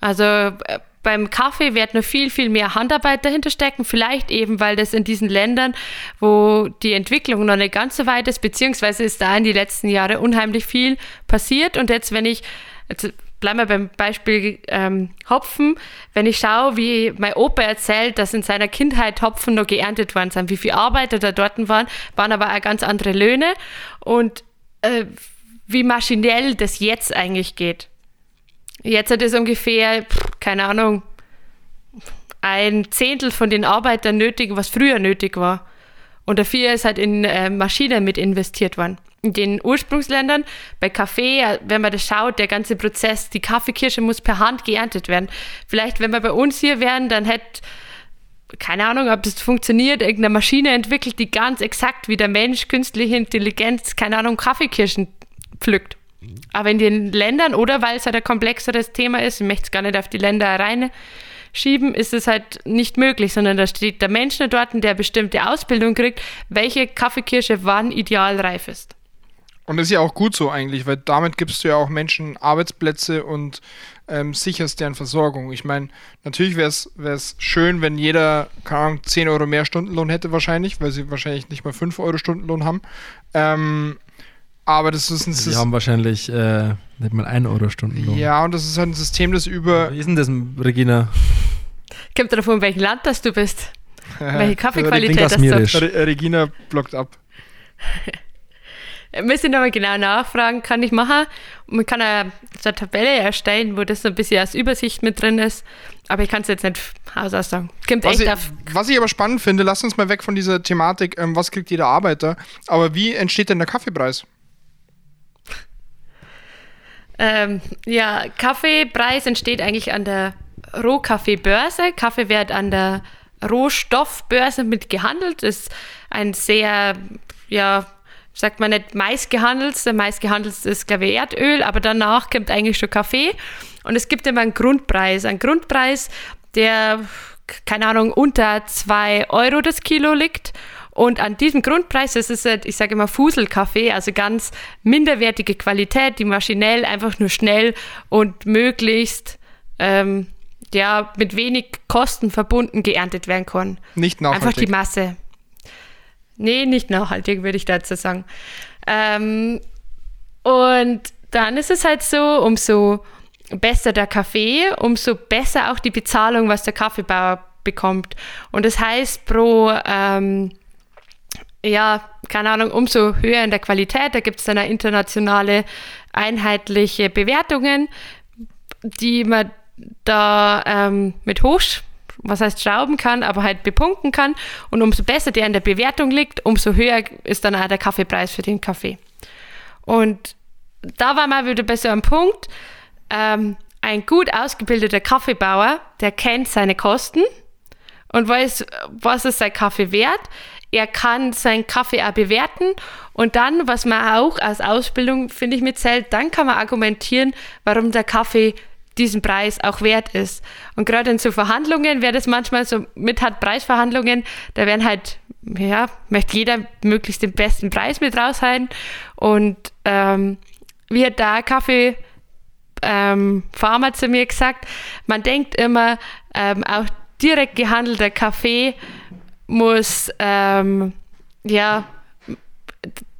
Also äh, beim Kaffee wird noch viel, viel mehr Handarbeit dahinter stecken. Vielleicht eben, weil das in diesen Ländern, wo die Entwicklung noch nicht ganz so weit ist, beziehungsweise ist da in den letzten Jahren unheimlich viel passiert. Und jetzt, wenn ich, jetzt bleiben wir beim Beispiel ähm, Hopfen, wenn ich schaue, wie mein Opa erzählt, dass in seiner Kindheit Hopfen noch geerntet worden sind, wie viele Arbeiter da dort waren, waren aber auch ganz andere Löhne. Und äh, wie maschinell das jetzt eigentlich geht. Jetzt hat es ungefähr, keine Ahnung, ein Zehntel von den Arbeitern nötig, was früher nötig war. Und dafür ist halt in äh, Maschinen mit investiert worden. In den Ursprungsländern, bei Kaffee, äh, wenn man das schaut, der ganze Prozess, die Kaffeekirsche muss per Hand geerntet werden. Vielleicht, wenn wir bei uns hier wären, dann hätte keine Ahnung, ob das funktioniert, irgendeine Maschine entwickelt, die ganz exakt wie der Mensch, künstliche Intelligenz, keine Ahnung, Kaffeekirschen pflückt. Aber in den Ländern, oder weil es halt ein komplexeres Thema ist, ich möchte es gar nicht auf die Länder rein schieben, ist es halt nicht möglich, sondern da steht der Mensch dort, der bestimmte Ausbildung kriegt, welche Kaffeekirsche wann ideal reif ist. Und das ist ja auch gut so eigentlich, weil damit gibst du ja auch Menschen Arbeitsplätze und ähm, sicherst deren Versorgung. Ich meine, natürlich wäre es schön, wenn jeder, keine Ahnung, 10 Euro mehr Stundenlohn hätte wahrscheinlich, weil sie wahrscheinlich nicht mal 5 Euro Stundenlohn haben. Ähm, aber das ist ein Sie haben wahrscheinlich äh, nicht mal 1 Euro Stundenlohn. Ja, und das ist halt ein System, das über. Wie ist denn das, Regina? Kommt davon, in welchem Land das du bist. Welche Kaffeequalität das du Re Regina blockt ab. Müsste ich nochmal genau nachfragen, kann ich machen. Man kann eine, so eine Tabelle erstellen, wo das so ein bisschen als Übersicht mit drin ist. Aber ich kann es jetzt nicht aus sagen. Kommt was, echt ich, auf. was ich aber spannend finde, lass uns mal weg von dieser Thematik, ähm, was kriegt jeder Arbeiter. Aber wie entsteht denn der Kaffeepreis? Ähm, ja, Kaffeepreis entsteht eigentlich an der Rohkaffeebörse. Kaffee wird an der Rohstoffbörse mit gehandelt. Ist ein sehr, ja, sagt man nicht meistgehandelste. Meistgehandelste ist, glaube ich, Erdöl, aber danach kommt eigentlich schon Kaffee. Und es gibt immer einen Grundpreis. Ein Grundpreis, der, keine Ahnung, unter 2 Euro das Kilo liegt. Und an diesem Grundpreis, das ist, ich sage immer Fuselkaffee, also ganz minderwertige Qualität, die maschinell einfach nur schnell und möglichst ähm, ja, mit wenig Kosten verbunden geerntet werden kann. Nicht nachhaltig. Einfach die Masse. Nee, nicht nachhaltig, würde ich dazu sagen. Ähm, und dann ist es halt so, umso besser der Kaffee, umso besser auch die Bezahlung, was der Kaffeebauer bekommt. Und das heißt, pro ähm, ja, keine Ahnung, umso höher in der Qualität. Da gibt es dann eine internationale einheitliche Bewertungen, die man da ähm, mit hoch, was heißt schrauben kann, aber halt bepunkten kann. Und umso besser der in der Bewertung liegt, umso höher ist dann auch der Kaffeepreis für den Kaffee. Und da war mal wieder bei so einem Punkt, ähm, ein gut ausgebildeter Kaffeebauer, der kennt seine Kosten und weiß, was ist sein Kaffee wert. Er kann seinen Kaffee auch bewerten und dann, was man auch als Ausbildung, finde ich, mitzählt, dann kann man argumentieren, warum der Kaffee diesen Preis auch wert ist. Und gerade in so Verhandlungen, wer das manchmal so mit hat, Preisverhandlungen, da werden halt, ja, möchte jeder möglichst den besten Preis mit raushalten. Und ähm, wie hat da Kaffee ähm, zu mir gesagt, man denkt immer, ähm, auch direkt gehandelter Kaffee muss, ähm, ja,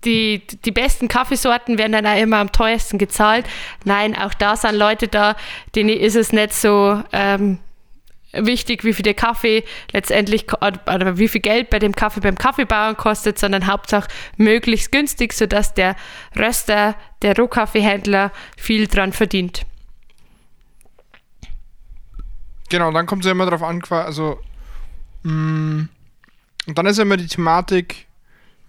die, die besten Kaffeesorten werden dann auch immer am teuersten gezahlt. Nein, auch da sind Leute da, denen ist es nicht so ähm, wichtig, wie viel der Kaffee letztendlich oder wie viel Geld bei dem Kaffee beim Kaffeebauern kostet, sondern Hauptsache möglichst günstig, sodass der Röster, der Rohkaffeehändler viel dran verdient. Genau, dann kommt es ja immer darauf an, also mh, mm, und dann ist ja immer die Thematik,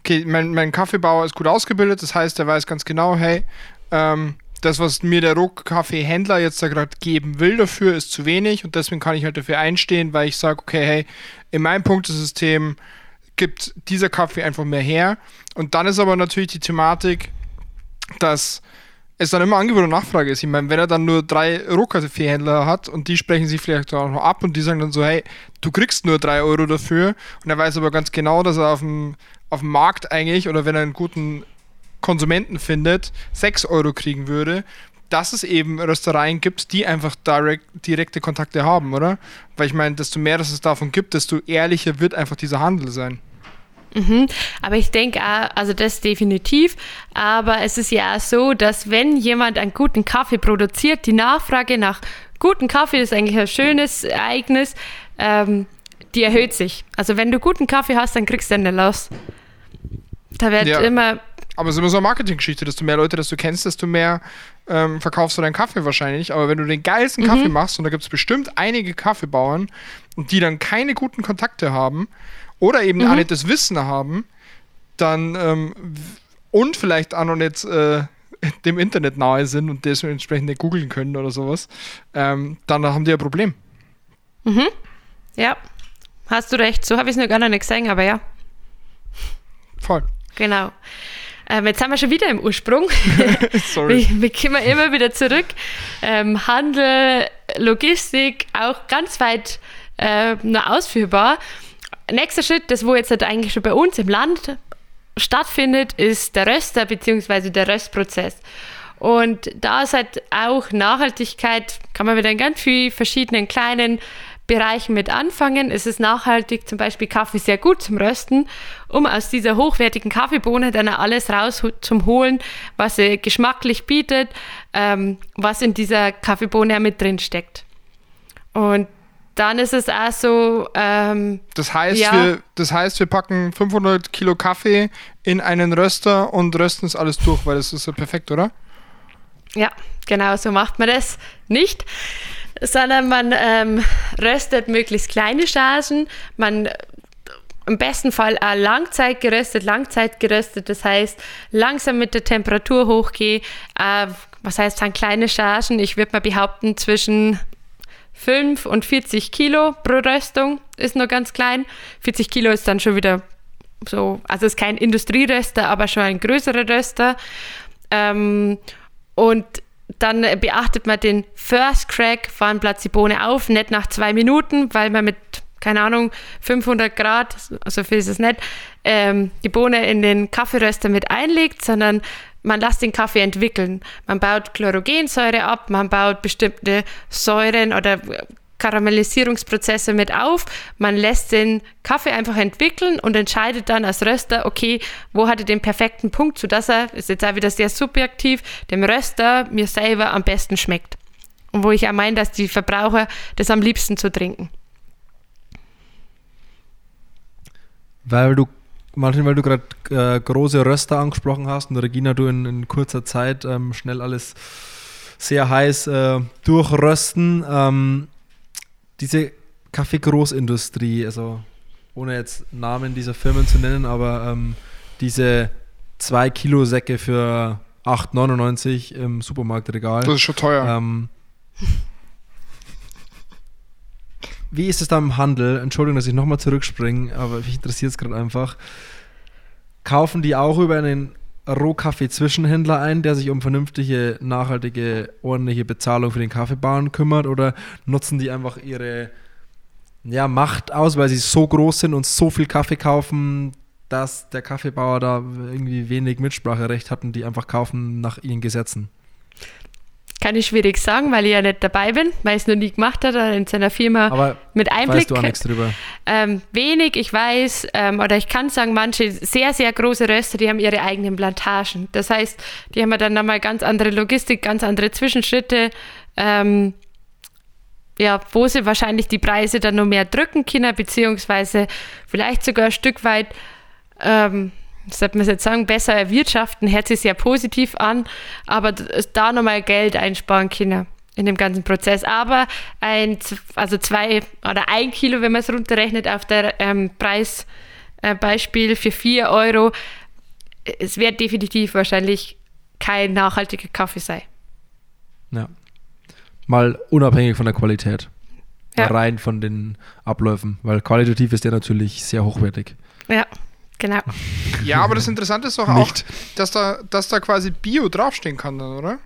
okay, mein, mein Kaffeebauer ist gut ausgebildet, das heißt, er weiß ganz genau, hey, ähm, das, was mir der Rohkaffeehändler jetzt da gerade geben will dafür, ist zu wenig und deswegen kann ich halt dafür einstehen, weil ich sage, okay, hey, in meinem Punktesystem gibt dieser Kaffee einfach mehr her. Und dann ist aber natürlich die Thematik, dass es dann immer Angebot und Nachfrage ist. Ich meine, wenn er dann nur drei Rohkaffeehändler hat und die sprechen sich vielleicht auch noch ab und die sagen dann so, hey, du kriegst nur drei Euro dafür und er weiß aber ganz genau, dass er auf dem, auf dem Markt eigentlich oder wenn er einen guten Konsumenten findet, sechs Euro kriegen würde, dass es eben Röstereien gibt, die einfach direkt, direkte Kontakte haben, oder? Weil ich meine, desto mehr dass es davon gibt, desto ehrlicher wird einfach dieser Handel sein. Mhm. Aber ich denke auch, also das definitiv. Aber es ist ja auch so, dass wenn jemand einen guten Kaffee produziert, die Nachfrage nach guten Kaffee ist eigentlich ein schönes Ereignis, ähm, die erhöht sich. Also wenn du guten Kaffee hast, dann kriegst du einen los. Da wird ja. immer. Aber es ist immer so eine Marketinggeschichte, desto mehr Leute, dass du kennst, desto mehr ähm, verkaufst du deinen Kaffee wahrscheinlich. Aber wenn du den geilsten mhm. Kaffee machst, und da gibt es bestimmt einige Kaffeebauern, die dann keine guten Kontakte haben, oder eben mhm. auch nicht das Wissen haben, dann ähm, und vielleicht auch noch nicht äh, dem Internet nahe sind und dementsprechend nicht googeln können oder sowas, ähm, dann haben die ein Problem. Mhm. Ja, hast du recht. So habe ich es noch gar nicht gesehen, aber ja. Voll. Genau. Ähm, jetzt sind wir schon wieder im Ursprung. Sorry. Wir, wir kommen immer wieder zurück. Ähm, Handel Logistik auch ganz weit äh, nur ausführbar. Nächster Schritt, das wo jetzt halt eigentlich schon bei uns im Land stattfindet, ist der Röster bzw. der Röstprozess. Und da ist halt auch Nachhaltigkeit, kann man mit in ganz vielen verschiedenen kleinen Bereichen mit anfangen. Es ist nachhaltig, zum Beispiel Kaffee sehr gut zum Rösten, um aus dieser hochwertigen Kaffeebohne dann alles raus zum Holen, was sie geschmacklich bietet, ähm, was in dieser Kaffeebohne mit drin steckt. Und dann ist es auch so. Ähm, das, heißt, ja. wir, das heißt, wir packen 500 Kilo Kaffee in einen Röster und rösten es alles durch, weil das ist ja perfekt, oder? Ja, genau so macht man das nicht, sondern man ähm, röstet möglichst kleine Chargen. Man im besten Fall auch Langzeit geröstet, Langzeit geröstet, das heißt langsam mit der Temperatur hochgehen. Äh, was heißt dann kleine Chargen? Ich würde mal behaupten, zwischen 5 und 40 Kilo pro Röstung ist nur ganz klein. 40 Kilo ist dann schon wieder so, also ist kein Industrieröster, aber schon ein größerer Röster. Ähm, und dann beachtet man den First Crack, fahren Platz die Bohne auf, nicht nach zwei Minuten, weil man mit, keine Ahnung, 500 Grad, so viel ist es nicht, ähm, die Bohne in den Kaffeeröster mit einlegt, sondern man lässt den Kaffee entwickeln. Man baut Chlorogensäure ab, man baut bestimmte Säuren oder Karamellisierungsprozesse mit auf. Man lässt den Kaffee einfach entwickeln und entscheidet dann als Röster, okay, wo hat er den perfekten Punkt, sodass er, ist jetzt auch wieder sehr subjektiv, dem Röster mir selber am besten schmeckt. Und wo ich auch meine, dass die Verbraucher das am liebsten zu trinken. Weil du Martin, weil du gerade äh, große Röster angesprochen hast und Regina, du in, in kurzer Zeit ähm, schnell alles sehr heiß äh, durchrösten. Ähm, diese Kaffeegroßindustrie, also ohne jetzt Namen dieser Firmen zu nennen, aber ähm, diese 2 Kilo Säcke für 8,99 im Supermarktregal. Das ist schon teuer. Wie ist es da im Handel? Entschuldigung, dass ich nochmal zurückspringe, aber mich interessiert es gerade einfach. Kaufen die auch über einen Rohkaffee-Zwischenhändler ein, der sich um vernünftige, nachhaltige, ordentliche Bezahlung für den Kaffeebauern kümmert? Oder nutzen die einfach ihre ja, Macht aus, weil sie so groß sind und so viel Kaffee kaufen, dass der Kaffeebauer da irgendwie wenig Mitspracherecht hat und die einfach kaufen nach ihren Gesetzen? Kann ich schwierig sagen, weil ich ja nicht dabei bin, weil ich es noch nie gemacht hat oder in seiner Firma Aber mit Einblick. Weißt du auch nichts drüber? Ähm, wenig, ich weiß, ähm, oder ich kann sagen, manche sehr, sehr große Röster, die haben ihre eigenen Plantagen. Das heißt, die haben dann nochmal ganz andere Logistik, ganz andere Zwischenschritte, ähm, ja, wo sie wahrscheinlich die Preise dann noch mehr drücken können, beziehungsweise vielleicht sogar ein Stück weit ähm, sollte man jetzt sagen, besser erwirtschaften, hört sich sehr positiv an, aber da nochmal Geld einsparen können in dem ganzen Prozess. Aber ein, also zwei oder ein Kilo, wenn man es runterrechnet auf der ähm, Preisbeispiel äh, für vier Euro, es wird definitiv wahrscheinlich kein nachhaltiger Kaffee sein. Ja. Mal unabhängig von der Qualität. Ja. Rein von den Abläufen, weil qualitativ ist der natürlich sehr hochwertig. Ja, genau. Ja, aber das Interessante ist doch auch, Nicht. dass da, dass da quasi Bio draufstehen kann, dann, oder?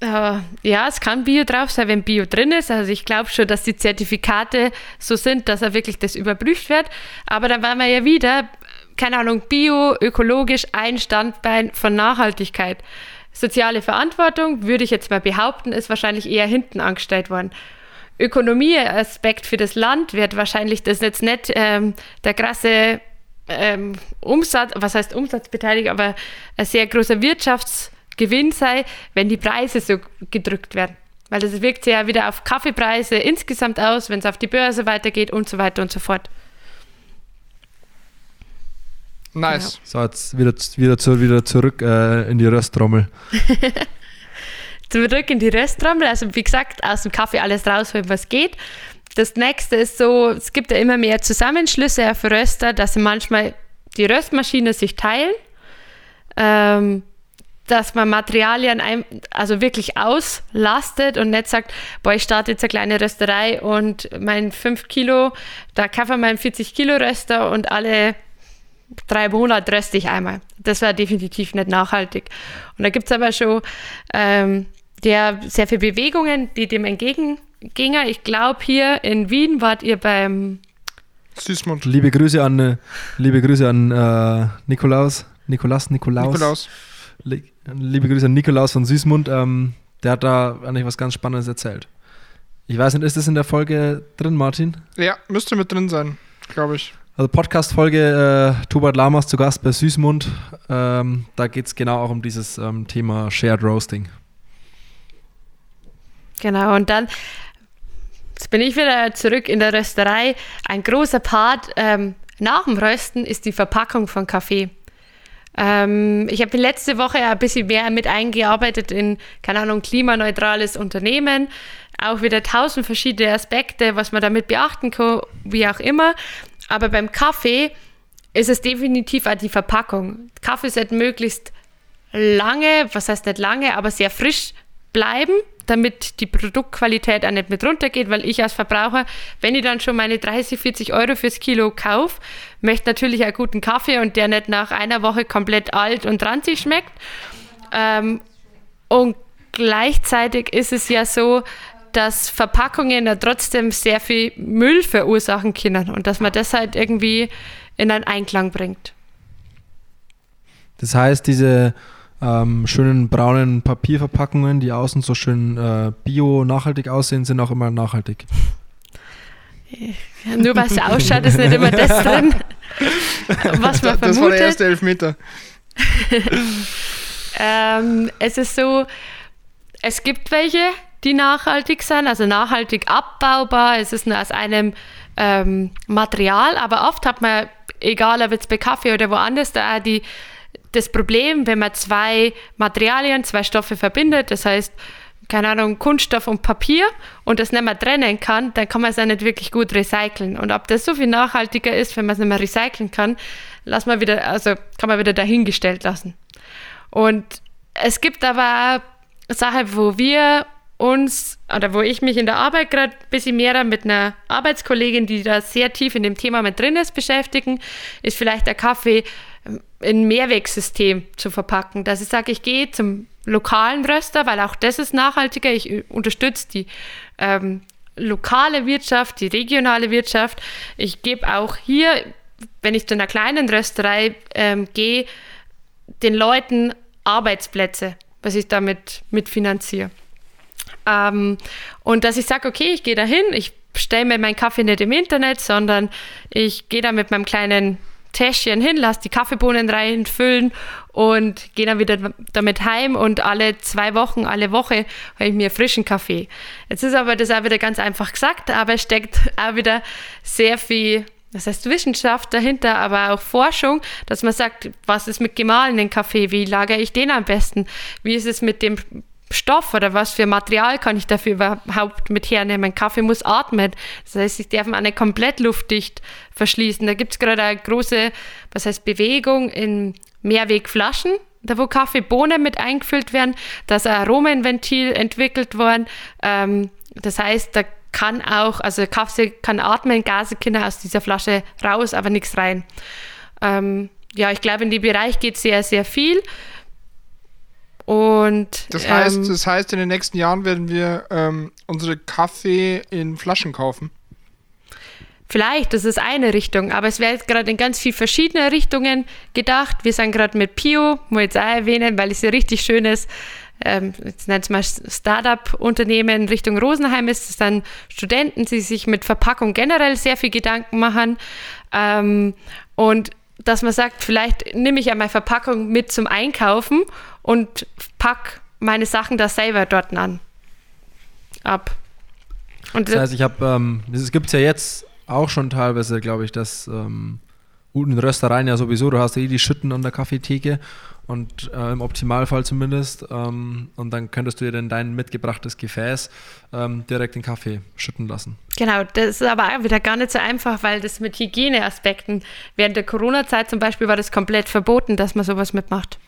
Äh, ja, es kann Bio drauf sein, wenn Bio drin ist. Also ich glaube schon, dass die Zertifikate so sind, dass er wirklich das überprüft wird. Aber dann waren wir ja wieder, keine Ahnung, Bio, ökologisch ein Standbein von Nachhaltigkeit. Soziale Verantwortung, würde ich jetzt mal behaupten, ist wahrscheinlich eher hinten angestellt worden. Ökonomieaspekt für das Land wird wahrscheinlich das jetzt nicht ähm, der krasse ähm, Umsatz, was heißt Umsatzbeteiligung, aber ein sehr großer Wirtschaftsgewinn sei, wenn die Preise so gedrückt werden. Weil das wirkt sich ja wieder auf Kaffeepreise insgesamt aus, wenn es auf die Börse weitergeht und so weiter und so fort. Nice. So, jetzt wieder, wieder, zu, wieder zurück äh, in die Rösttrommel. Zurück in die Rösttrommel, also wie gesagt, aus dem Kaffee alles rausholen, was geht. Das nächste ist so, es gibt ja immer mehr Zusammenschlüsse für Röster, dass sie manchmal die Röstmaschine sich teilen, ähm, dass man Materialien ein, also wirklich auslastet und nicht sagt, boah, ich starte jetzt eine kleine Rösterei und mein 5 Kilo, da kaufe ich meinen 40 Kilo Röster und alle drei Monate röste ich einmal. Das wäre definitiv nicht nachhaltig. Und da gibt es aber schon ähm, ja, sehr viele Bewegungen, die dem entgegengingen. Ich glaube, hier in Wien wart ihr beim Süßmund. Liebe Grüße an, äh, liebe Grüße an äh, Nikolaus, Nikolaus, Nikolaus. Nikolaus. Li- Liebe Grüße an Nikolaus von Süßmund. Ähm, der hat da eigentlich was ganz Spannendes erzählt. Ich weiß nicht, ist das in der Folge drin, Martin? Ja, müsste mit drin sein, glaube ich. Also Podcast-Folge äh, Tobert Lamas zu Gast bei Süßmund. Ähm, da geht es genau auch um dieses ähm, Thema Shared Roasting. Genau, und dann jetzt bin ich wieder zurück in der Rösterei. Ein großer Part ähm, nach dem Rösten ist die Verpackung von Kaffee. Ähm, ich habe letzte Woche ein bisschen mehr mit eingearbeitet in, keine Ahnung, klimaneutrales Unternehmen. Auch wieder tausend verschiedene Aspekte, was man damit beachten kann, wie auch immer. Aber beim Kaffee ist es definitiv auch die Verpackung. Kaffee sollte möglichst lange, was heißt nicht lange, aber sehr frisch bleiben, damit die Produktqualität auch nicht mit runtergeht, weil ich als Verbraucher, wenn ich dann schon meine 30, 40 Euro fürs Kilo kaufe, möchte natürlich einen guten Kaffee und der nicht nach einer Woche komplett alt und ranzig schmeckt. Ähm, und gleichzeitig ist es ja so, dass Verpackungen ja trotzdem sehr viel Müll verursachen können und dass man das halt irgendwie in einen Einklang bringt. Das heißt, diese ähm, schönen braunen Papierverpackungen, die außen so schön äh, bio-nachhaltig aussehen, sind auch immer nachhaltig. Ja, nur weil es ausschaut, ist nicht immer das drin, was man Das war der vermutet. erste Elfmeter. Ähm, es ist so, es gibt welche, die nachhaltig sind, also nachhaltig abbaubar. Es ist nur aus einem ähm, Material, aber oft hat man, egal ob jetzt bei Kaffee oder woanders, da auch die, das Problem, wenn man zwei Materialien, zwei Stoffe verbindet, das heißt, keine Ahnung, Kunststoff und Papier und das nicht mehr trennen kann, dann kann man es auch nicht wirklich gut recyceln. Und ob das so viel nachhaltiger ist, wenn man es nicht mehr recyceln kann, lass mal wieder, also kann man wieder dahingestellt lassen. Und es gibt aber Sachen, wo wir uns, oder wo ich mich in der Arbeit gerade ein bisschen mehr mit einer Arbeitskollegin, die da sehr tief in dem Thema mit drin ist, beschäftigen, ist vielleicht der Kaffee in Mehrwegsystem zu verpacken. Dass ich sage, ich gehe zum lokalen Röster, weil auch das ist nachhaltiger. Ich äh, unterstütze die ähm, lokale Wirtschaft, die regionale Wirtschaft. Ich gebe auch hier, wenn ich zu einer kleinen Rösterei ähm, gehe, den Leuten Arbeitsplätze, was ich damit mitfinanziere. Ähm, und dass ich sage, okay, ich gehe da hin, ich stelle mir meinen Kaffee nicht im Internet, sondern ich gehe da mit meinem kleinen Täschchen hin, lasse die Kaffeebohnen reinfüllen und gehe dann wieder damit heim. Und alle zwei Wochen, alle Woche habe ich mir frischen Kaffee. Jetzt ist aber das auch wieder ganz einfach gesagt, aber es steckt auch wieder sehr viel das heißt Wissenschaft dahinter, aber auch Forschung, dass man sagt, was ist mit gemahlenen Kaffee, wie lagere ich den am besten, wie ist es mit dem Stoff oder was für Material kann ich dafür überhaupt mit hernehmen. Kaffee muss atmen, das heißt, ich darf ihn auch nicht komplett luftdicht verschließen. Da gibt es gerade eine große, was heißt Bewegung in Mehrwegflaschen, da wo Kaffeebohnen mit eingefüllt werden, da ist ein Aromenventil entwickelt worden. Ähm, das heißt, da kann auch, also Kaffee kann atmen, Gase können aus dieser Flasche raus, aber nichts rein. Ähm, ja, ich glaube, in dem Bereich geht sehr, sehr viel. Und Das heißt, ähm, das heißt, in den nächsten Jahren werden wir ähm, unsere Kaffee in Flaschen kaufen. Vielleicht, das ist eine Richtung, aber es wäre jetzt gerade in ganz viel verschiedene Richtungen gedacht. Wir sind gerade mit Pio, muss ich jetzt auch erwähnen, weil es ja richtig schön ist. Ähm, jetzt nennt es mal Startup-Unternehmen Richtung Rosenheim ist es dann Studenten, die sich mit Verpackung generell sehr viel Gedanken machen. Ähm, und dass man sagt, vielleicht nehme ich einmal Verpackung mit zum Einkaufen und pack meine Sachen da selber dort an. Ab. Und Das heißt, ich habe, ähm, es gibt ja jetzt auch schon teilweise, glaube ich, dass ähm, guten Röstereien ja sowieso, du hast ja eh die Schütten an der Kaffeetheke und äh, im Optimalfall zumindest. Ähm, und dann könntest du dir dann dein mitgebrachtes Gefäß ähm, direkt in Kaffee schütten lassen. Genau, das ist aber auch wieder gar nicht so einfach, weil das mit Hygieneaspekten, während der Corona-Zeit zum Beispiel war das komplett verboten, dass man sowas mitmacht.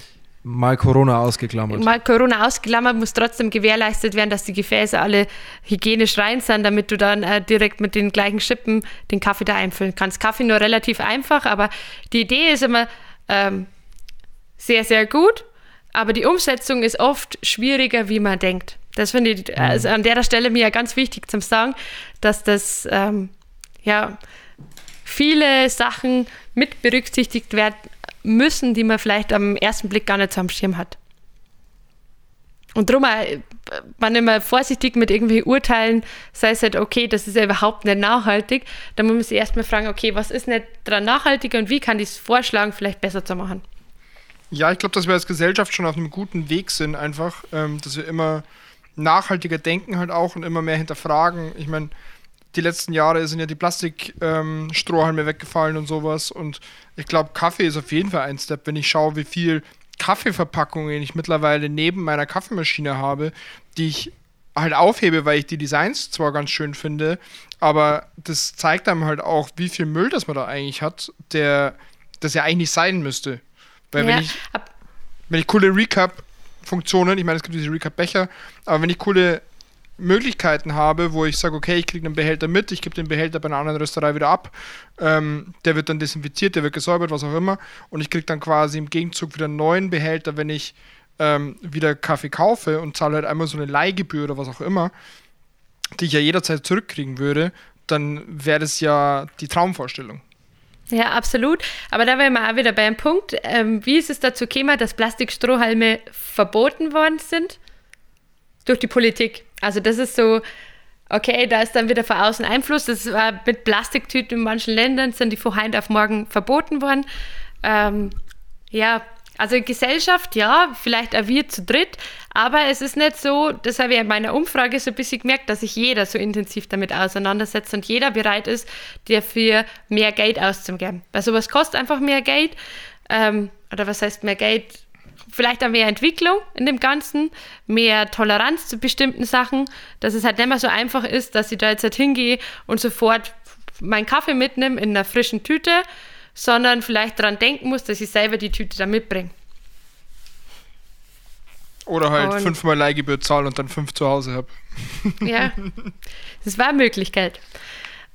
Mal Corona ausgeklammert. Mal Corona ausgeklammert, muss trotzdem gewährleistet werden, dass die Gefäße alle hygienisch rein sind, damit du dann äh, direkt mit den gleichen Schippen den Kaffee da einfüllen kannst. Kaffee nur relativ einfach, aber die Idee ist immer ähm, sehr, sehr gut, aber die Umsetzung ist oft schwieriger, wie man denkt. Das finde ich also an der Stelle mir ganz wichtig zum Sagen, dass das ähm, ja viele Sachen mit berücksichtigt werden müssen, die man vielleicht am ersten Blick gar nicht so am Schirm hat. Und darum man immer vorsichtig mit irgendwie Urteilen, sei es halt, okay, das ist ja überhaupt nicht nachhaltig, dann muss man sich erstmal fragen, okay, was ist nicht dran nachhaltig und wie kann ich es vorschlagen, vielleicht besser zu machen. Ja, ich glaube, dass wir als Gesellschaft schon auf einem guten Weg sind, einfach, ähm, dass wir immer nachhaltiger denken halt auch und immer mehr hinterfragen. Ich meine, die letzten Jahre sind ja die Plastikstrohhalme ähm, weggefallen und sowas. Und ich glaube, Kaffee ist auf jeden Fall ein Step, wenn ich schaue, wie viel Kaffeeverpackungen ich mittlerweile neben meiner Kaffeemaschine habe, die ich halt aufhebe, weil ich die Designs zwar ganz schön finde, aber das zeigt einem halt auch, wie viel Müll das man da eigentlich hat, der das ja eigentlich nicht sein müsste. Weil ja, wenn ich wenn ich coole Recap-Funktionen, ich meine, es gibt diese Recap-Becher, aber wenn ich coole Möglichkeiten habe, wo ich sage, okay, ich kriege einen Behälter mit, ich gebe den Behälter bei einer anderen Rösterei wieder ab, ähm, der wird dann desinfiziert, der wird gesäubert, was auch immer, und ich kriege dann quasi im Gegenzug wieder einen neuen Behälter, wenn ich ähm, wieder Kaffee kaufe und zahle halt einmal so eine Leihgebühr oder was auch immer, die ich ja jederzeit zurückkriegen würde, dann wäre das ja die Traumvorstellung. Ja, absolut. Aber da wären wir auch wieder bei einem Punkt. Ähm, wie ist es dazu gekommen, dass Plastikstrohhalme verboten worden sind? Durch die Politik. Also das ist so, okay, da ist dann wieder von außen Einfluss. Das war mit Plastiktüten in manchen Ländern, sind die von heute auf morgen verboten worden. Ähm, ja, also Gesellschaft, ja, vielleicht auch wir zu dritt, aber es ist nicht so, das habe ich in meiner Umfrage so ein bisschen gemerkt, dass sich jeder so intensiv damit auseinandersetzt und jeder bereit ist, dafür mehr Geld auszugeben. Weil sowas kostet einfach mehr Geld. Ähm, oder was heißt mehr Geld? Vielleicht auch mehr Entwicklung in dem Ganzen, mehr Toleranz zu bestimmten Sachen, dass es halt nicht mehr so einfach ist, dass ich da jetzt halt hingehe und sofort meinen Kaffee mitnehme in einer frischen Tüte, sondern vielleicht daran denken muss, dass ich selber die Tüte da mitbringe. Oder halt und fünfmal Leihgebühr zahlen und dann fünf zu Hause habe. Ja, das war eine Möglichkeit.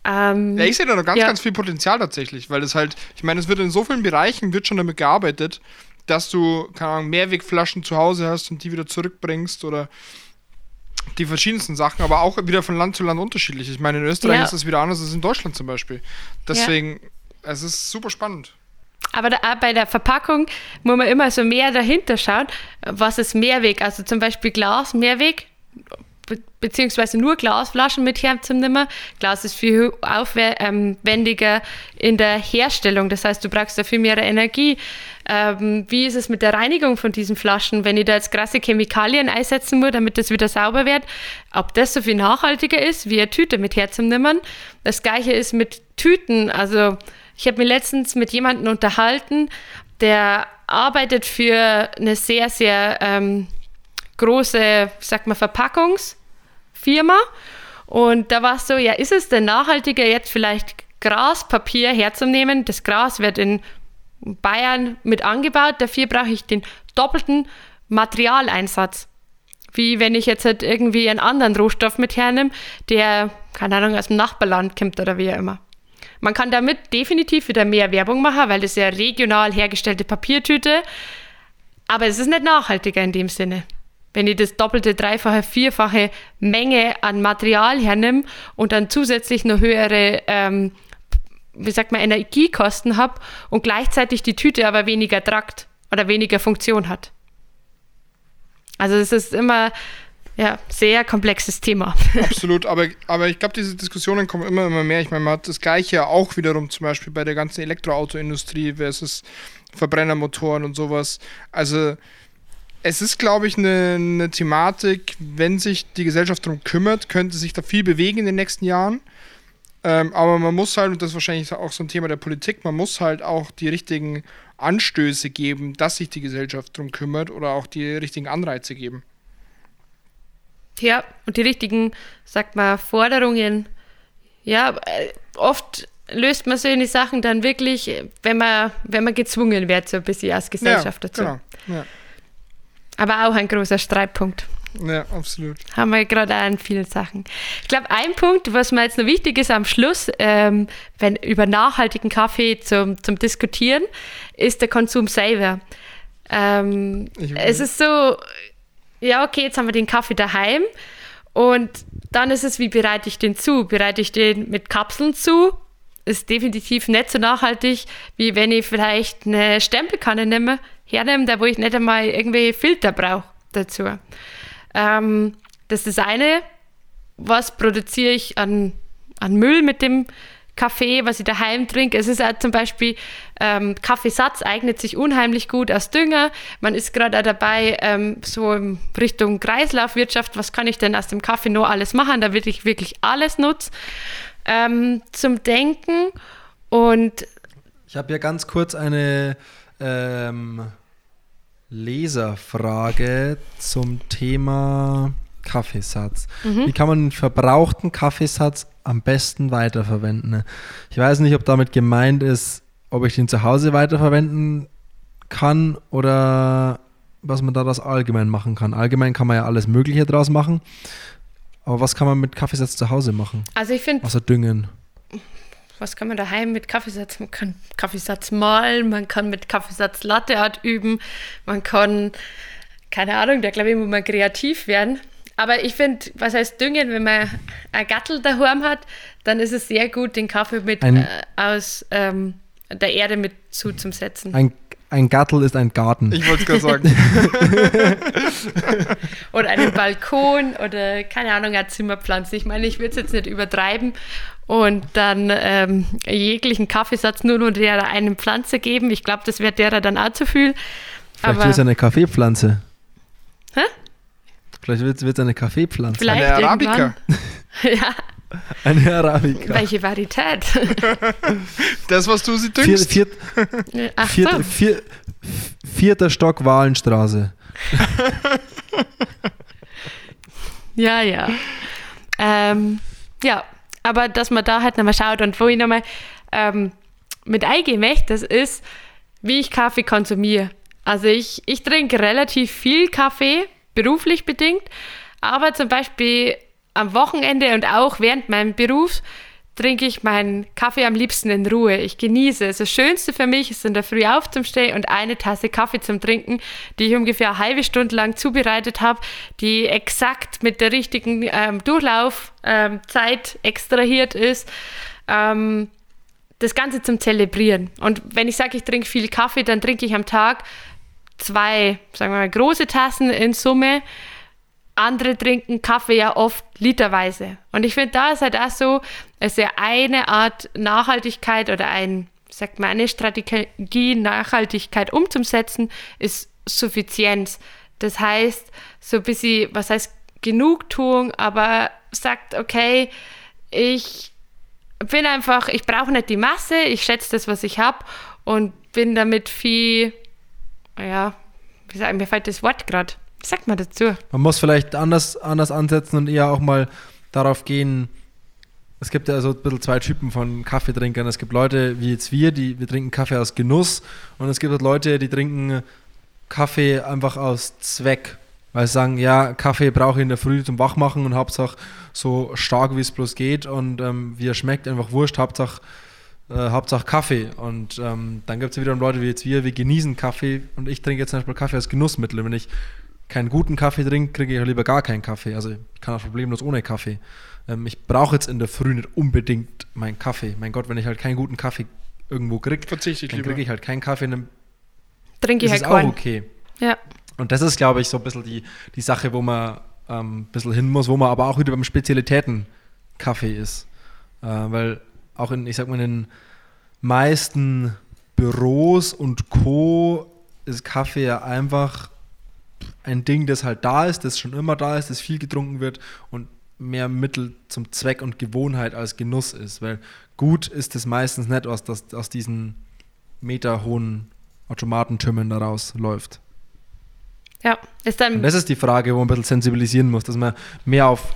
Ähm, ja, ich sehe da noch ganz, ja. ganz viel Potenzial tatsächlich, weil es halt, ich meine, es wird in so vielen Bereichen, wird schon damit gearbeitet, dass du, keine Ahnung, Mehrwegflaschen zu Hause hast und die wieder zurückbringst oder die verschiedensten Sachen, aber auch wieder von Land zu Land unterschiedlich. Ich meine, in Österreich ja. ist das wieder anders als in Deutschland zum Beispiel. Deswegen, ja. es ist super spannend. Aber da, bei der Verpackung muss man immer so mehr dahinter schauen, was ist Mehrweg. Also zum Beispiel Glas, Mehrweg, beziehungsweise nur Glasflaschen mit herzunehmen. Glas ist viel aufwendiger in der Herstellung, das heißt, du brauchst da viel mehr Energie. Ähm, wie ist es mit der Reinigung von diesen Flaschen, wenn ich da jetzt krasse Chemikalien einsetzen muss, damit das wieder sauber wird? Ob das so viel nachhaltiger ist, wie eine Tüte mit herzunehmen? Das gleiche ist mit Tüten. Also ich habe mich letztens mit jemandem unterhalten, der arbeitet für eine sehr, sehr ähm, große, sag mal, Verpackungsfirma. Und da war es so, ja, ist es denn nachhaltiger, jetzt vielleicht Graspapier herzunehmen? Das Gras wird in Bayern mit angebaut, dafür brauche ich den doppelten Materialeinsatz. Wie wenn ich jetzt halt irgendwie einen anderen Rohstoff mit hernehme, der, keine Ahnung, aus dem Nachbarland kommt oder wie auch immer. Man kann damit definitiv wieder mehr Werbung machen, weil das ja regional hergestellte Papiertüte, aber es ist nicht nachhaltiger in dem Sinne wenn ich das doppelte, dreifache, vierfache Menge an Material hernehme und dann zusätzlich noch höhere, ähm, wie sagt man, Energiekosten habe und gleichzeitig die Tüte aber weniger tragt oder weniger Funktion hat. Also es ist immer ja, sehr komplexes Thema. Absolut, aber, aber ich glaube, diese Diskussionen kommen immer, immer mehr. Ich meine, man hat das Gleiche auch wiederum zum Beispiel bei der ganzen Elektroautoindustrie versus Verbrennermotoren und sowas. Also es ist, glaube ich, eine, eine Thematik, wenn sich die Gesellschaft darum kümmert, könnte sich da viel bewegen in den nächsten Jahren. Ähm, aber man muss halt, und das ist wahrscheinlich auch so ein Thema der Politik, man muss halt auch die richtigen Anstöße geben, dass sich die Gesellschaft darum kümmert oder auch die richtigen Anreize geben. Ja, und die richtigen, sagt man, Forderungen. Ja, äh, oft löst man solche Sachen dann wirklich, wenn man, wenn man gezwungen wird, so ein bisschen als Gesellschaft ja, dazu. Genau. Ja. Aber auch ein großer Streitpunkt. Ja, absolut. Haben wir gerade in vielen Sachen. Ich glaube, ein Punkt, was mir jetzt noch wichtig ist am Schluss, ähm, wenn über nachhaltigen Kaffee zum, zum Diskutieren, ist der Konsum selber. Ähm, es ist so, ja, okay, jetzt haben wir den Kaffee daheim und dann ist es, wie bereite ich den zu? Bereite ich den mit Kapseln zu? Ist definitiv nicht so nachhaltig, wie wenn ich vielleicht eine Stempelkanne nehme, hernehme, da wo ich nicht einmal irgendwelche Filter brauche dazu. Ähm, das ist das eine. Was produziere ich an, an Müll mit dem Kaffee, was ich daheim trinke. Es ist auch zum Beispiel ähm, Kaffeesatz eignet sich unheimlich gut als Dünger. Man ist gerade dabei, ähm, so in Richtung Kreislaufwirtschaft, was kann ich denn aus dem Kaffee nur alles machen, da ich wirklich alles nutze. Ähm, zum Denken und ich habe ja ganz kurz eine ähm, Leserfrage zum Thema Kaffeesatz. Mhm. Wie kann man einen verbrauchten Kaffeesatz am besten weiterverwenden? Ich weiß nicht, ob damit gemeint ist, ob ich den zu Hause weiterverwenden kann oder was man da das allgemein machen kann. Allgemein kann man ja alles Mögliche draus machen. Aber was kann man mit Kaffeesatz zu Hause machen? Also ich finde. Außer düngen. Was kann man daheim mit Kaffeesatz? Man kann Kaffeesatz malen, man kann mit Kaffeesatz Latteart üben, man kann, keine Ahnung, da glaube ich, muss man kreativ werden. Aber ich finde, was heißt düngen, wenn man ein Gattel daheim hat, dann ist es sehr gut, den Kaffee mit ein, äh, aus ähm, der Erde mit zuzusetzen. Ein, ein Gattel ist ein Garten. Ich wollte es gerade sagen. oder einen Balkon oder keine Ahnung, eine Zimmerpflanze. Ich meine, ich würde es jetzt nicht übertreiben und dann ähm, jeglichen Kaffeesatz nur nur der einen Pflanze geben. Ich glaube, das wäre derer dann auch zu viel. Vielleicht ist es eine Kaffeepflanze. Hä? Vielleicht wird es eine Kaffeepflanze. Vielleicht eine Arabica. ja. Eine Arabica. Welche Varietät? das, was du sie düngst. Vier, vier, Ach vier, so. vier, vierter Stock Wahlenstraße. ja, ja. Ähm, ja, aber dass man da halt nochmal schaut und wo ich nochmal ähm, mit eingehen möchte, das ist, wie ich Kaffee konsumiere. Also ich, ich trinke relativ viel Kaffee, beruflich bedingt, aber zum Beispiel am Wochenende und auch während meinem Beruf trinke ich meinen Kaffee am liebsten in Ruhe. Ich genieße es. Das Schönste für mich ist in der Früh aufzustehen und eine Tasse Kaffee zum Trinken, die ich ungefähr eine halbe Stunde lang zubereitet habe, die exakt mit der richtigen ähm, Durchlaufzeit ähm, extrahiert ist. Ähm, das Ganze zum Zelebrieren. Und wenn ich sage, ich trinke viel Kaffee, dann trinke ich am Tag zwei, sagen wir mal, große Tassen in Summe. Andere trinken Kaffee ja oft literweise. Und ich finde, da ist halt auch so, es ist ja eine Art Nachhaltigkeit oder ein, sagt man, eine Strategie, Nachhaltigkeit umzusetzen, ist Suffizienz. Das heißt, so ein bisschen, was heißt Genugtuung, aber sagt, okay, ich bin einfach, ich brauche nicht die Masse, ich schätze das, was ich habe und bin damit viel ja, wie sagen, mir fällt das Wort gerade. Sagt man dazu? Man muss vielleicht anders, anders ansetzen und eher auch mal darauf gehen, es gibt ja so ein bisschen zwei Typen von Kaffeetrinkern. Es gibt Leute wie jetzt wir, die wir trinken Kaffee aus Genuss und es gibt halt Leute, die trinken Kaffee einfach aus Zweck. Weil sie sagen, ja, Kaffee brauche ich in der Früh zum Wachmachen und Hauptsache so stark wie es bloß geht und ähm, wie er schmeckt, einfach wurscht, Hauptsache äh, Hauptsache Kaffee. Und ähm, dann gibt es ja wiederum Leute wie jetzt wir, wir genießen Kaffee und ich trinke jetzt zum Beispiel Kaffee als Genussmittel. Wenn ich keinen guten Kaffee trinke, kriege ich lieber gar keinen Kaffee. Also ich kann auch problemlos ohne Kaffee. Ähm, ich brauche jetzt in der Früh nicht unbedingt meinen Kaffee. Mein Gott, wenn ich halt keinen guten Kaffee irgendwo kriege, dann kriege ich halt keinen Kaffee. Dann trinke ich halt auch okay. Ja. Und das ist, glaube ich, so ein bisschen die, die Sache, wo man ähm, ein bisschen hin muss, wo man aber auch wieder beim Spezialitäten Kaffee ist. Äh, weil auch in, ich sag mal, in den meisten Büros und Co. ist Kaffee ja einfach ein Ding, das halt da ist, das schon immer da ist, das viel getrunken wird und mehr Mittel zum Zweck und Gewohnheit als Genuss ist. Weil gut ist es meistens nicht, aus, dass aus diesen meterhohen Automatentürmen daraus läuft. Ja, ist dann. Und das ist die Frage, wo man ein bisschen sensibilisieren muss, dass man mehr auf,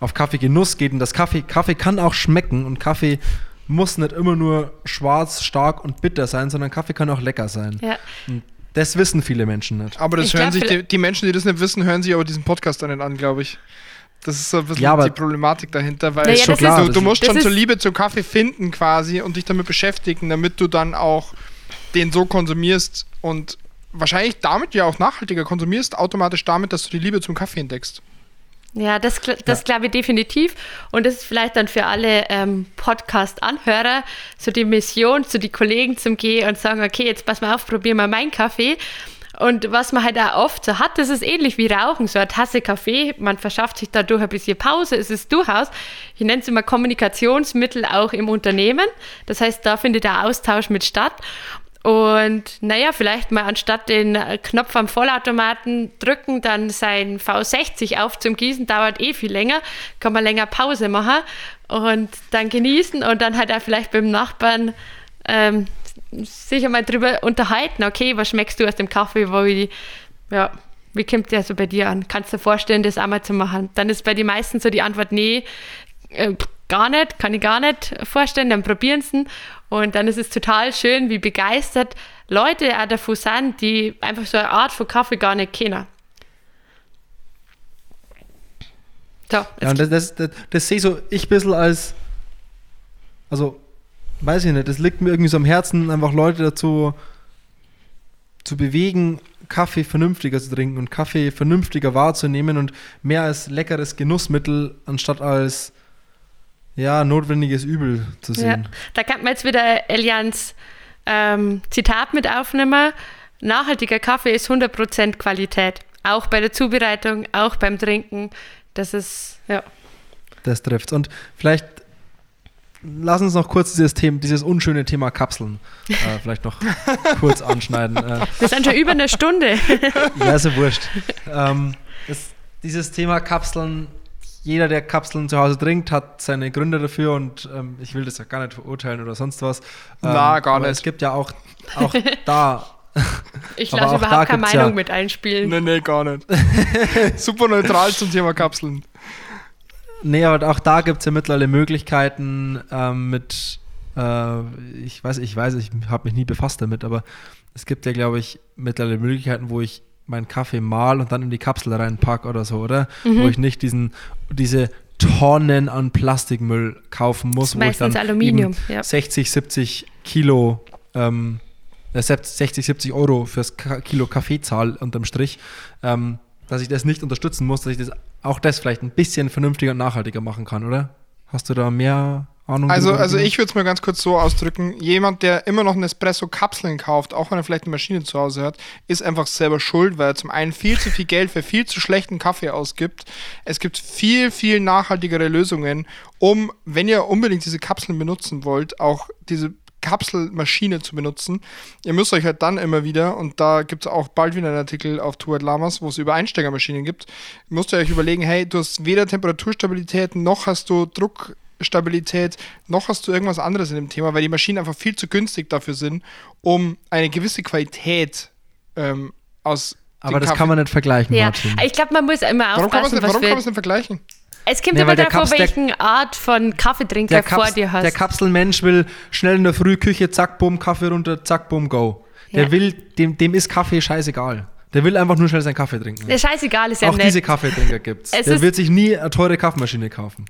auf Kaffeegenuss geht und das Kaffee, Kaffee kann auch schmecken und Kaffee muss nicht immer nur schwarz, stark und bitter sein, sondern Kaffee kann auch lecker sein. Ja. Und das wissen viele Menschen nicht. Aber das ich hören sich die, die, Menschen, die das nicht wissen, hören sich aber diesen Podcast dann nicht an, glaube ich. Das ist so ein bisschen ja, die Problematik dahinter, weil naja, du, du, musst schon zur Liebe zum Kaffee finden quasi und dich damit beschäftigen, damit du dann auch den so konsumierst und wahrscheinlich damit ja auch nachhaltiger konsumierst, automatisch damit, dass du die Liebe zum Kaffee entdeckst. Ja, das, das ja. glaube ich definitiv. Und das ist vielleicht dann für alle ähm, Podcast-Anhörer so die Mission, zu die Kollegen zum Gehen und sagen, okay, jetzt pass mal auf, probier mal meinen Kaffee. Und was man halt auch oft so hat, das ist ähnlich wie Rauchen, so eine Tasse Kaffee. Man verschafft sich dadurch ein bisschen Pause. Es ist durchaus, ich nenne es immer Kommunikationsmittel auch im Unternehmen. Das heißt, da findet der Austausch mit statt. Und naja, vielleicht mal anstatt den Knopf am Vollautomaten drücken, dann sein V60 auf zum Gießen, dauert eh viel länger, kann man länger Pause machen und dann genießen und dann halt auch vielleicht beim Nachbarn ähm, sich einmal drüber unterhalten, okay, was schmeckst du aus dem Kaffee, wo ich, ja, wie kommt der so bei dir an? Kannst du dir vorstellen, das einmal zu machen? Dann ist bei den meisten so die Antwort, nee, äh, gar nicht, kann ich gar nicht vorstellen, dann probieren sie und dann ist es total schön, wie begeistert Leute auch davon sind, die einfach so eine Art von Kaffee gar nicht kennen. So, ja, und das, das, das, das sehe so ich ein bisschen als, also, weiß ich nicht, das liegt mir irgendwie so am Herzen, einfach Leute dazu zu bewegen, Kaffee vernünftiger zu trinken und Kaffee vernünftiger wahrzunehmen und mehr als leckeres Genussmittel anstatt als ja, notwendiges Übel zu sehen. Ja, da kann man jetzt wieder Elians ähm, Zitat mit aufnehmen. Nachhaltiger Kaffee ist 100% Qualität. Auch bei der Zubereitung, auch beim Trinken. Das ist, ja. Das trifft's. Und vielleicht lass uns noch kurz dieses Thema, dieses unschöne Thema Kapseln äh, vielleicht noch kurz anschneiden. Äh, Wir sind schon über eine Stunde. ja, ist ja wurscht. Ähm, das, dieses Thema Kapseln jeder, der Kapseln zu Hause trinkt, hat seine Gründe dafür und ähm, ich will das ja gar nicht verurteilen oder sonst was. Ähm, Na, gar nicht. Es gibt ja auch, auch da. Ich lasse überhaupt keine Meinung ja, mit einspielen. Nee, nee, gar nicht. Super neutral zum Thema Kapseln. Nee, aber auch da gibt es ja mittlerweile Möglichkeiten ähm, mit, äh, ich weiß, ich weiß, ich habe mich nie befasst damit, aber es gibt ja, glaube ich, mittlerweile Möglichkeiten, wo ich meinen Kaffee mal und dann in die Kapsel reinpack oder so, oder? Mhm. Wo ich nicht diesen, diese Tonnen an Plastikmüll kaufen muss, wo ich dann Aluminium, ja. 60, 70 Kilo, ähm, 60, äh, 70 Euro fürs Kilo Kaffee zahle unterm Strich, ähm, dass ich das nicht unterstützen muss, dass ich das auch das vielleicht ein bisschen vernünftiger und nachhaltiger machen kann, oder? Hast du da mehr Ahnung. Also, also ich würde es mal ganz kurz so ausdrücken: Jemand, der immer noch ein Espresso-Kapseln kauft, auch wenn er vielleicht eine Maschine zu Hause hat, ist einfach selber schuld, weil er zum einen viel zu viel Geld für viel zu schlechten Kaffee ausgibt. Es gibt viel, viel nachhaltigere Lösungen, um, wenn ihr unbedingt diese Kapseln benutzen wollt, auch diese Kapselmaschine zu benutzen. Ihr müsst euch halt dann immer wieder, und da gibt es auch bald wieder einen Artikel auf Tuat Lamas, wo es über Einsteigermaschinen gibt, müsst ihr euch überlegen, hey, du hast weder Temperaturstabilität noch hast du Druck Stabilität, noch hast du irgendwas anderes in dem Thema, weil die Maschinen einfach viel zu günstig dafür sind, um eine gewisse Qualität ähm, aus. Aber das Kaffee kann man nicht vergleichen, ja. Martin. Ich glaube, man muss immer aufpassen, warum kann was Warum kann man es nicht vergleichen? Es kommt nee, immer darauf, welche Art von Kaffeetrinker vor dir hast. Der Kapselmensch will schnell in der Früh Küche, zack, bumm, Kaffee runter, zack, bumm, go. Der ja. will, dem, dem ist Kaffee scheißegal. Der will einfach nur schnell seinen Kaffee trinken. Der scheißegal ist ja Auch nett. diese Kaffeetrinker gibt es. Der wird sich nie eine teure Kaffeemaschine kaufen.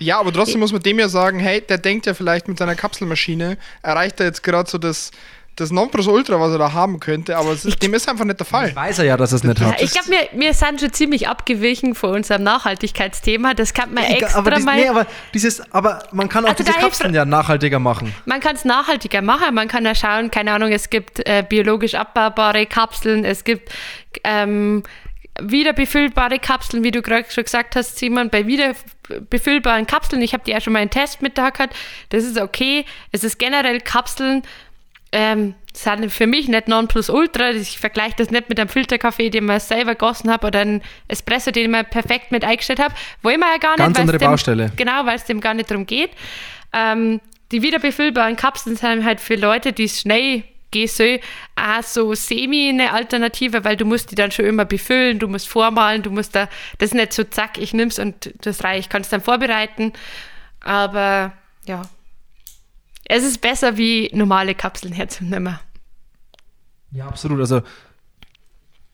Ja, aber trotzdem muss man dem ja sagen, hey, der denkt ja vielleicht mit seiner Kapselmaschine, erreicht er jetzt gerade so das, das Nonplusultra, was er da haben könnte, aber ist, dem ist einfach nicht der Fall. Weiß er ja, dass er es nicht ja, hat. Ich glaube, wir, wir sind schon ziemlich abgewichen von unserem Nachhaltigkeitsthema. Das kann man extra aber dies, mal. Nee, aber, dieses, aber man kann auch also diese Kapseln ja nachhaltiger machen. Man kann es nachhaltiger machen. Man kann ja schauen, keine Ahnung, es gibt äh, biologisch abbaubare Kapseln, es gibt ähm, wieder befüllbare Kapseln, wie du gerade schon gesagt hast, Simon, bei wieder befüllbaren Kapseln, ich habe die ja schon mal einen Test mit da gehabt, das ist okay. Es ist generell Kapseln, ähm, sind für mich nicht Nonplusultra. Ich vergleiche das nicht mit einem Filterkaffee, den man selber gossen habe oder einem Espresso, den man perfekt mit eingestellt habe. Wollen wir ja gar nicht. Ganz andere dem, Baustelle. Genau, weil es dem gar nicht darum geht. Ähm, die wiederbefüllbaren Kapseln sind halt für Leute, die es schnell GSÖ auch so semi eine Alternative, weil du musst die dann schon immer befüllen, du musst vormalen, du musst da, das ist nicht so zack, ich nimm's und das reicht, ich kann es dann vorbereiten, aber ja, es ist besser wie normale Kapseln herzunehmen. Ja, absolut, also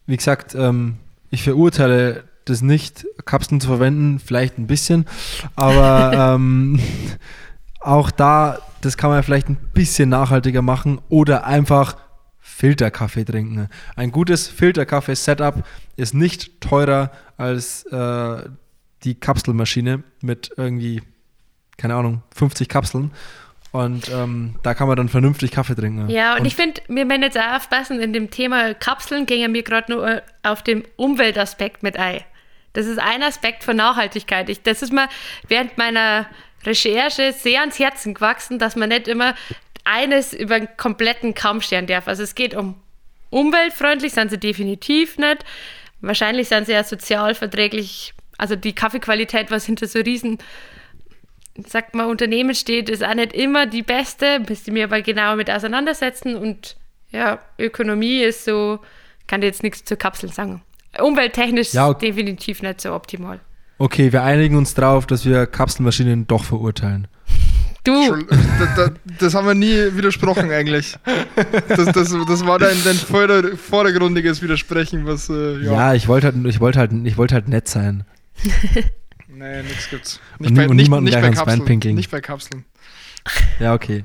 wie gesagt, ähm, ich verurteile das nicht, Kapseln zu verwenden, vielleicht ein bisschen, aber ähm, auch da das kann man vielleicht ein bisschen nachhaltiger machen oder einfach Filterkaffee trinken. Ein gutes Filterkaffee-Setup ist nicht teurer als äh, die Kapselmaschine mit irgendwie, keine Ahnung, 50 Kapseln. Und ähm, da kann man dann vernünftig Kaffee trinken. Ja, und, und ich finde, wir müssen jetzt auch aufpassen, in dem Thema Kapseln gehen wir gerade nur auf den Umweltaspekt mit ein. Das ist ein Aspekt von Nachhaltigkeit. Ich, das ist mir während meiner Recherche sehr ans Herzen gewachsen, dass man nicht immer eines über einen kompletten Kamm stellen darf. Also es geht um umweltfreundlich, sind sie definitiv nicht. Wahrscheinlich sind sie ja sozialverträglich. Also die Kaffeequalität, was hinter so riesen, sagt man, Unternehmen steht, ist auch nicht immer die beste. Müsste mir aber genauer mit auseinandersetzen. Und ja, Ökonomie ist so, kann dir jetzt nichts zur Kapsel sagen. Umwelttechnisch ja, okay. definitiv nicht so optimal. Okay, wir einigen uns darauf, dass wir Kapselmaschinen doch verurteilen. Du! Das, das, das, haben wir nie widersprochen eigentlich. Das, das, das war dein, dein vordergründiges Widersprechen, was. Äh, ja. ja. ich wollte halt, ich wollte halt, ich wollte halt nett sein. nee, nichts gibt's. Nicht und, bei, und nicht, niemanden nicht bei Kapseln. Nicht bei Kapseln. Ja, okay.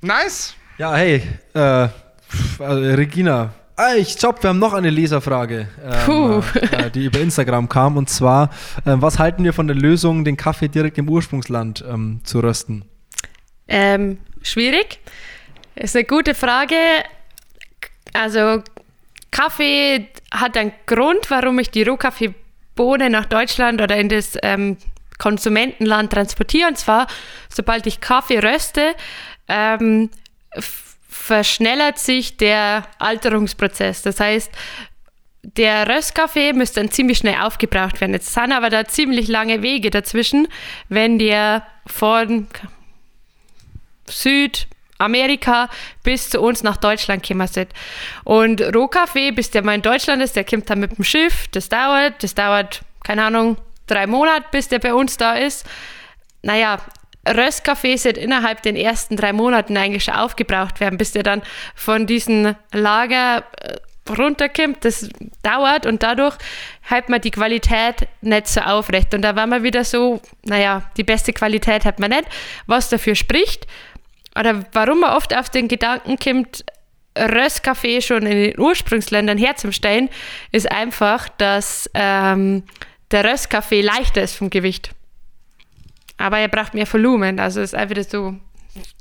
Nice! Ja, hey, äh, also Regina, Ah, ich stopp, wir haben noch eine Leserfrage, ähm, äh, die über Instagram kam. Und zwar, äh, was halten wir von der Lösung, den Kaffee direkt im Ursprungsland ähm, zu rösten? Ähm, schwierig. Ist eine gute Frage. Also, Kaffee hat einen Grund, warum ich die Rohkaffeebohne nach Deutschland oder in das ähm, Konsumentenland transportiere. Und zwar, sobald ich Kaffee röste, ähm, verschnellert sich der Alterungsprozess. Das heißt, der Röstkaffee müsste dann ziemlich schnell aufgebraucht werden. Jetzt sind aber da ziemlich lange Wege dazwischen, wenn der von Südamerika bis zu uns nach Deutschland gekommen ist. Und Rohkaffee, bis der mal in Deutschland ist, der kommt dann mit dem Schiff. Das dauert, das dauert, keine Ahnung, drei Monate, bis der bei uns da ist. Naja, Röstkaffee wird innerhalb den ersten drei Monaten eigentlich schon aufgebraucht werden, bis der dann von diesem Lager äh, runterkommt. Das dauert und dadurch hält man die Qualität nicht so aufrecht. Und da war man wieder so, naja, die beste Qualität hat man nicht. Was dafür spricht oder warum man oft auf den Gedanken kommt, Röstkaffee schon in den Ursprungsländern herzustellen, ist einfach, dass ähm, der Röstkaffee leichter ist vom Gewicht. Aber er braucht mehr Volumen, also ist einfach so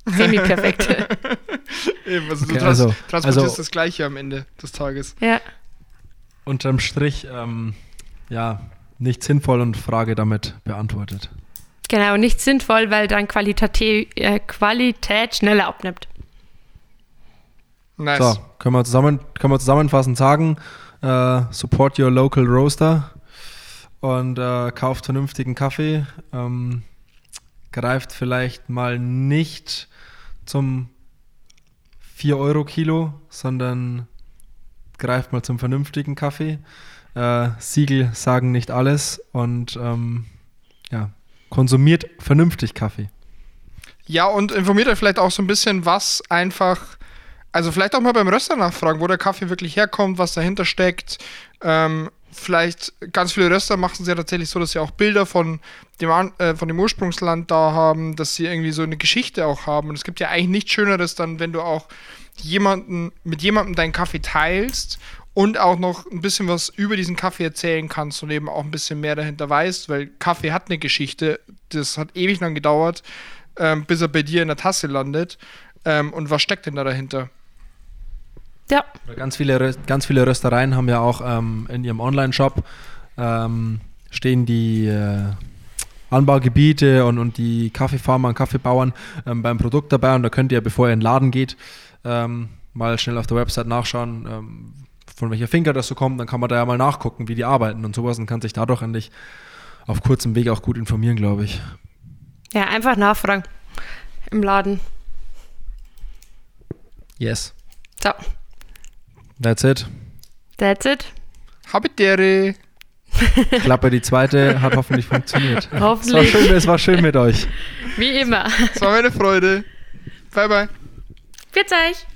semi-perfekt. Eben, also okay, du trans also, transportierst also, das Gleiche am Ende des Tages. Ja. Unterm Strich, ähm, ja, nicht sinnvoll und Frage damit beantwortet. Genau, nicht sinnvoll, weil dann Qualität, äh, Qualität schneller abnimmt. Nice. So, können wir, zusammen, können wir zusammenfassend sagen, äh, support your local roaster und äh, kauft vernünftigen Kaffee. Ähm, greift vielleicht mal nicht zum 4 Euro Kilo, sondern greift mal zum vernünftigen Kaffee. Äh, Siegel sagen nicht alles und ähm, ja, konsumiert vernünftig Kaffee. Ja, und informiert euch vielleicht auch so ein bisschen, was einfach, also vielleicht auch mal beim Röster nachfragen, wo der Kaffee wirklich herkommt, was dahinter steckt. Ähm, vielleicht ganz viele Röster machen es ja tatsächlich so, dass sie auch Bilder von dem, äh, von dem Ursprungsland da haben, dass sie irgendwie so eine Geschichte auch haben. Und es gibt ja eigentlich nichts Schöneres dann, wenn du auch jemanden, mit jemandem deinen Kaffee teilst und auch noch ein bisschen was über diesen Kaffee erzählen kannst und eben auch ein bisschen mehr dahinter weißt, weil Kaffee hat eine Geschichte. Das hat ewig lang gedauert, ähm, bis er bei dir in der Tasse landet. Ähm, und was steckt denn da dahinter? Ja. Ganz viele, ganz viele Röstereien haben ja auch ähm, in ihrem Online-Shop ähm, stehen die äh, Anbaugebiete und, und die Kaffeefarmer und Kaffeebauern ähm, beim Produkt dabei und da könnt ihr, bevor ihr in den Laden geht, ähm, mal schnell auf der Website nachschauen, ähm, von welcher Finger das so kommt, dann kann man da ja mal nachgucken, wie die arbeiten und sowas und kann sich dadurch endlich auf kurzem Weg auch gut informieren, glaube ich. Ja, einfach nachfragen im Laden. Yes. So. That's it. That's it. Habitere. Klappe die zweite hat hoffentlich funktioniert. Hoffentlich. Es war, schön, es war schön mit euch. Wie immer. Es war meine Freude. Bye, bye. Bis euch.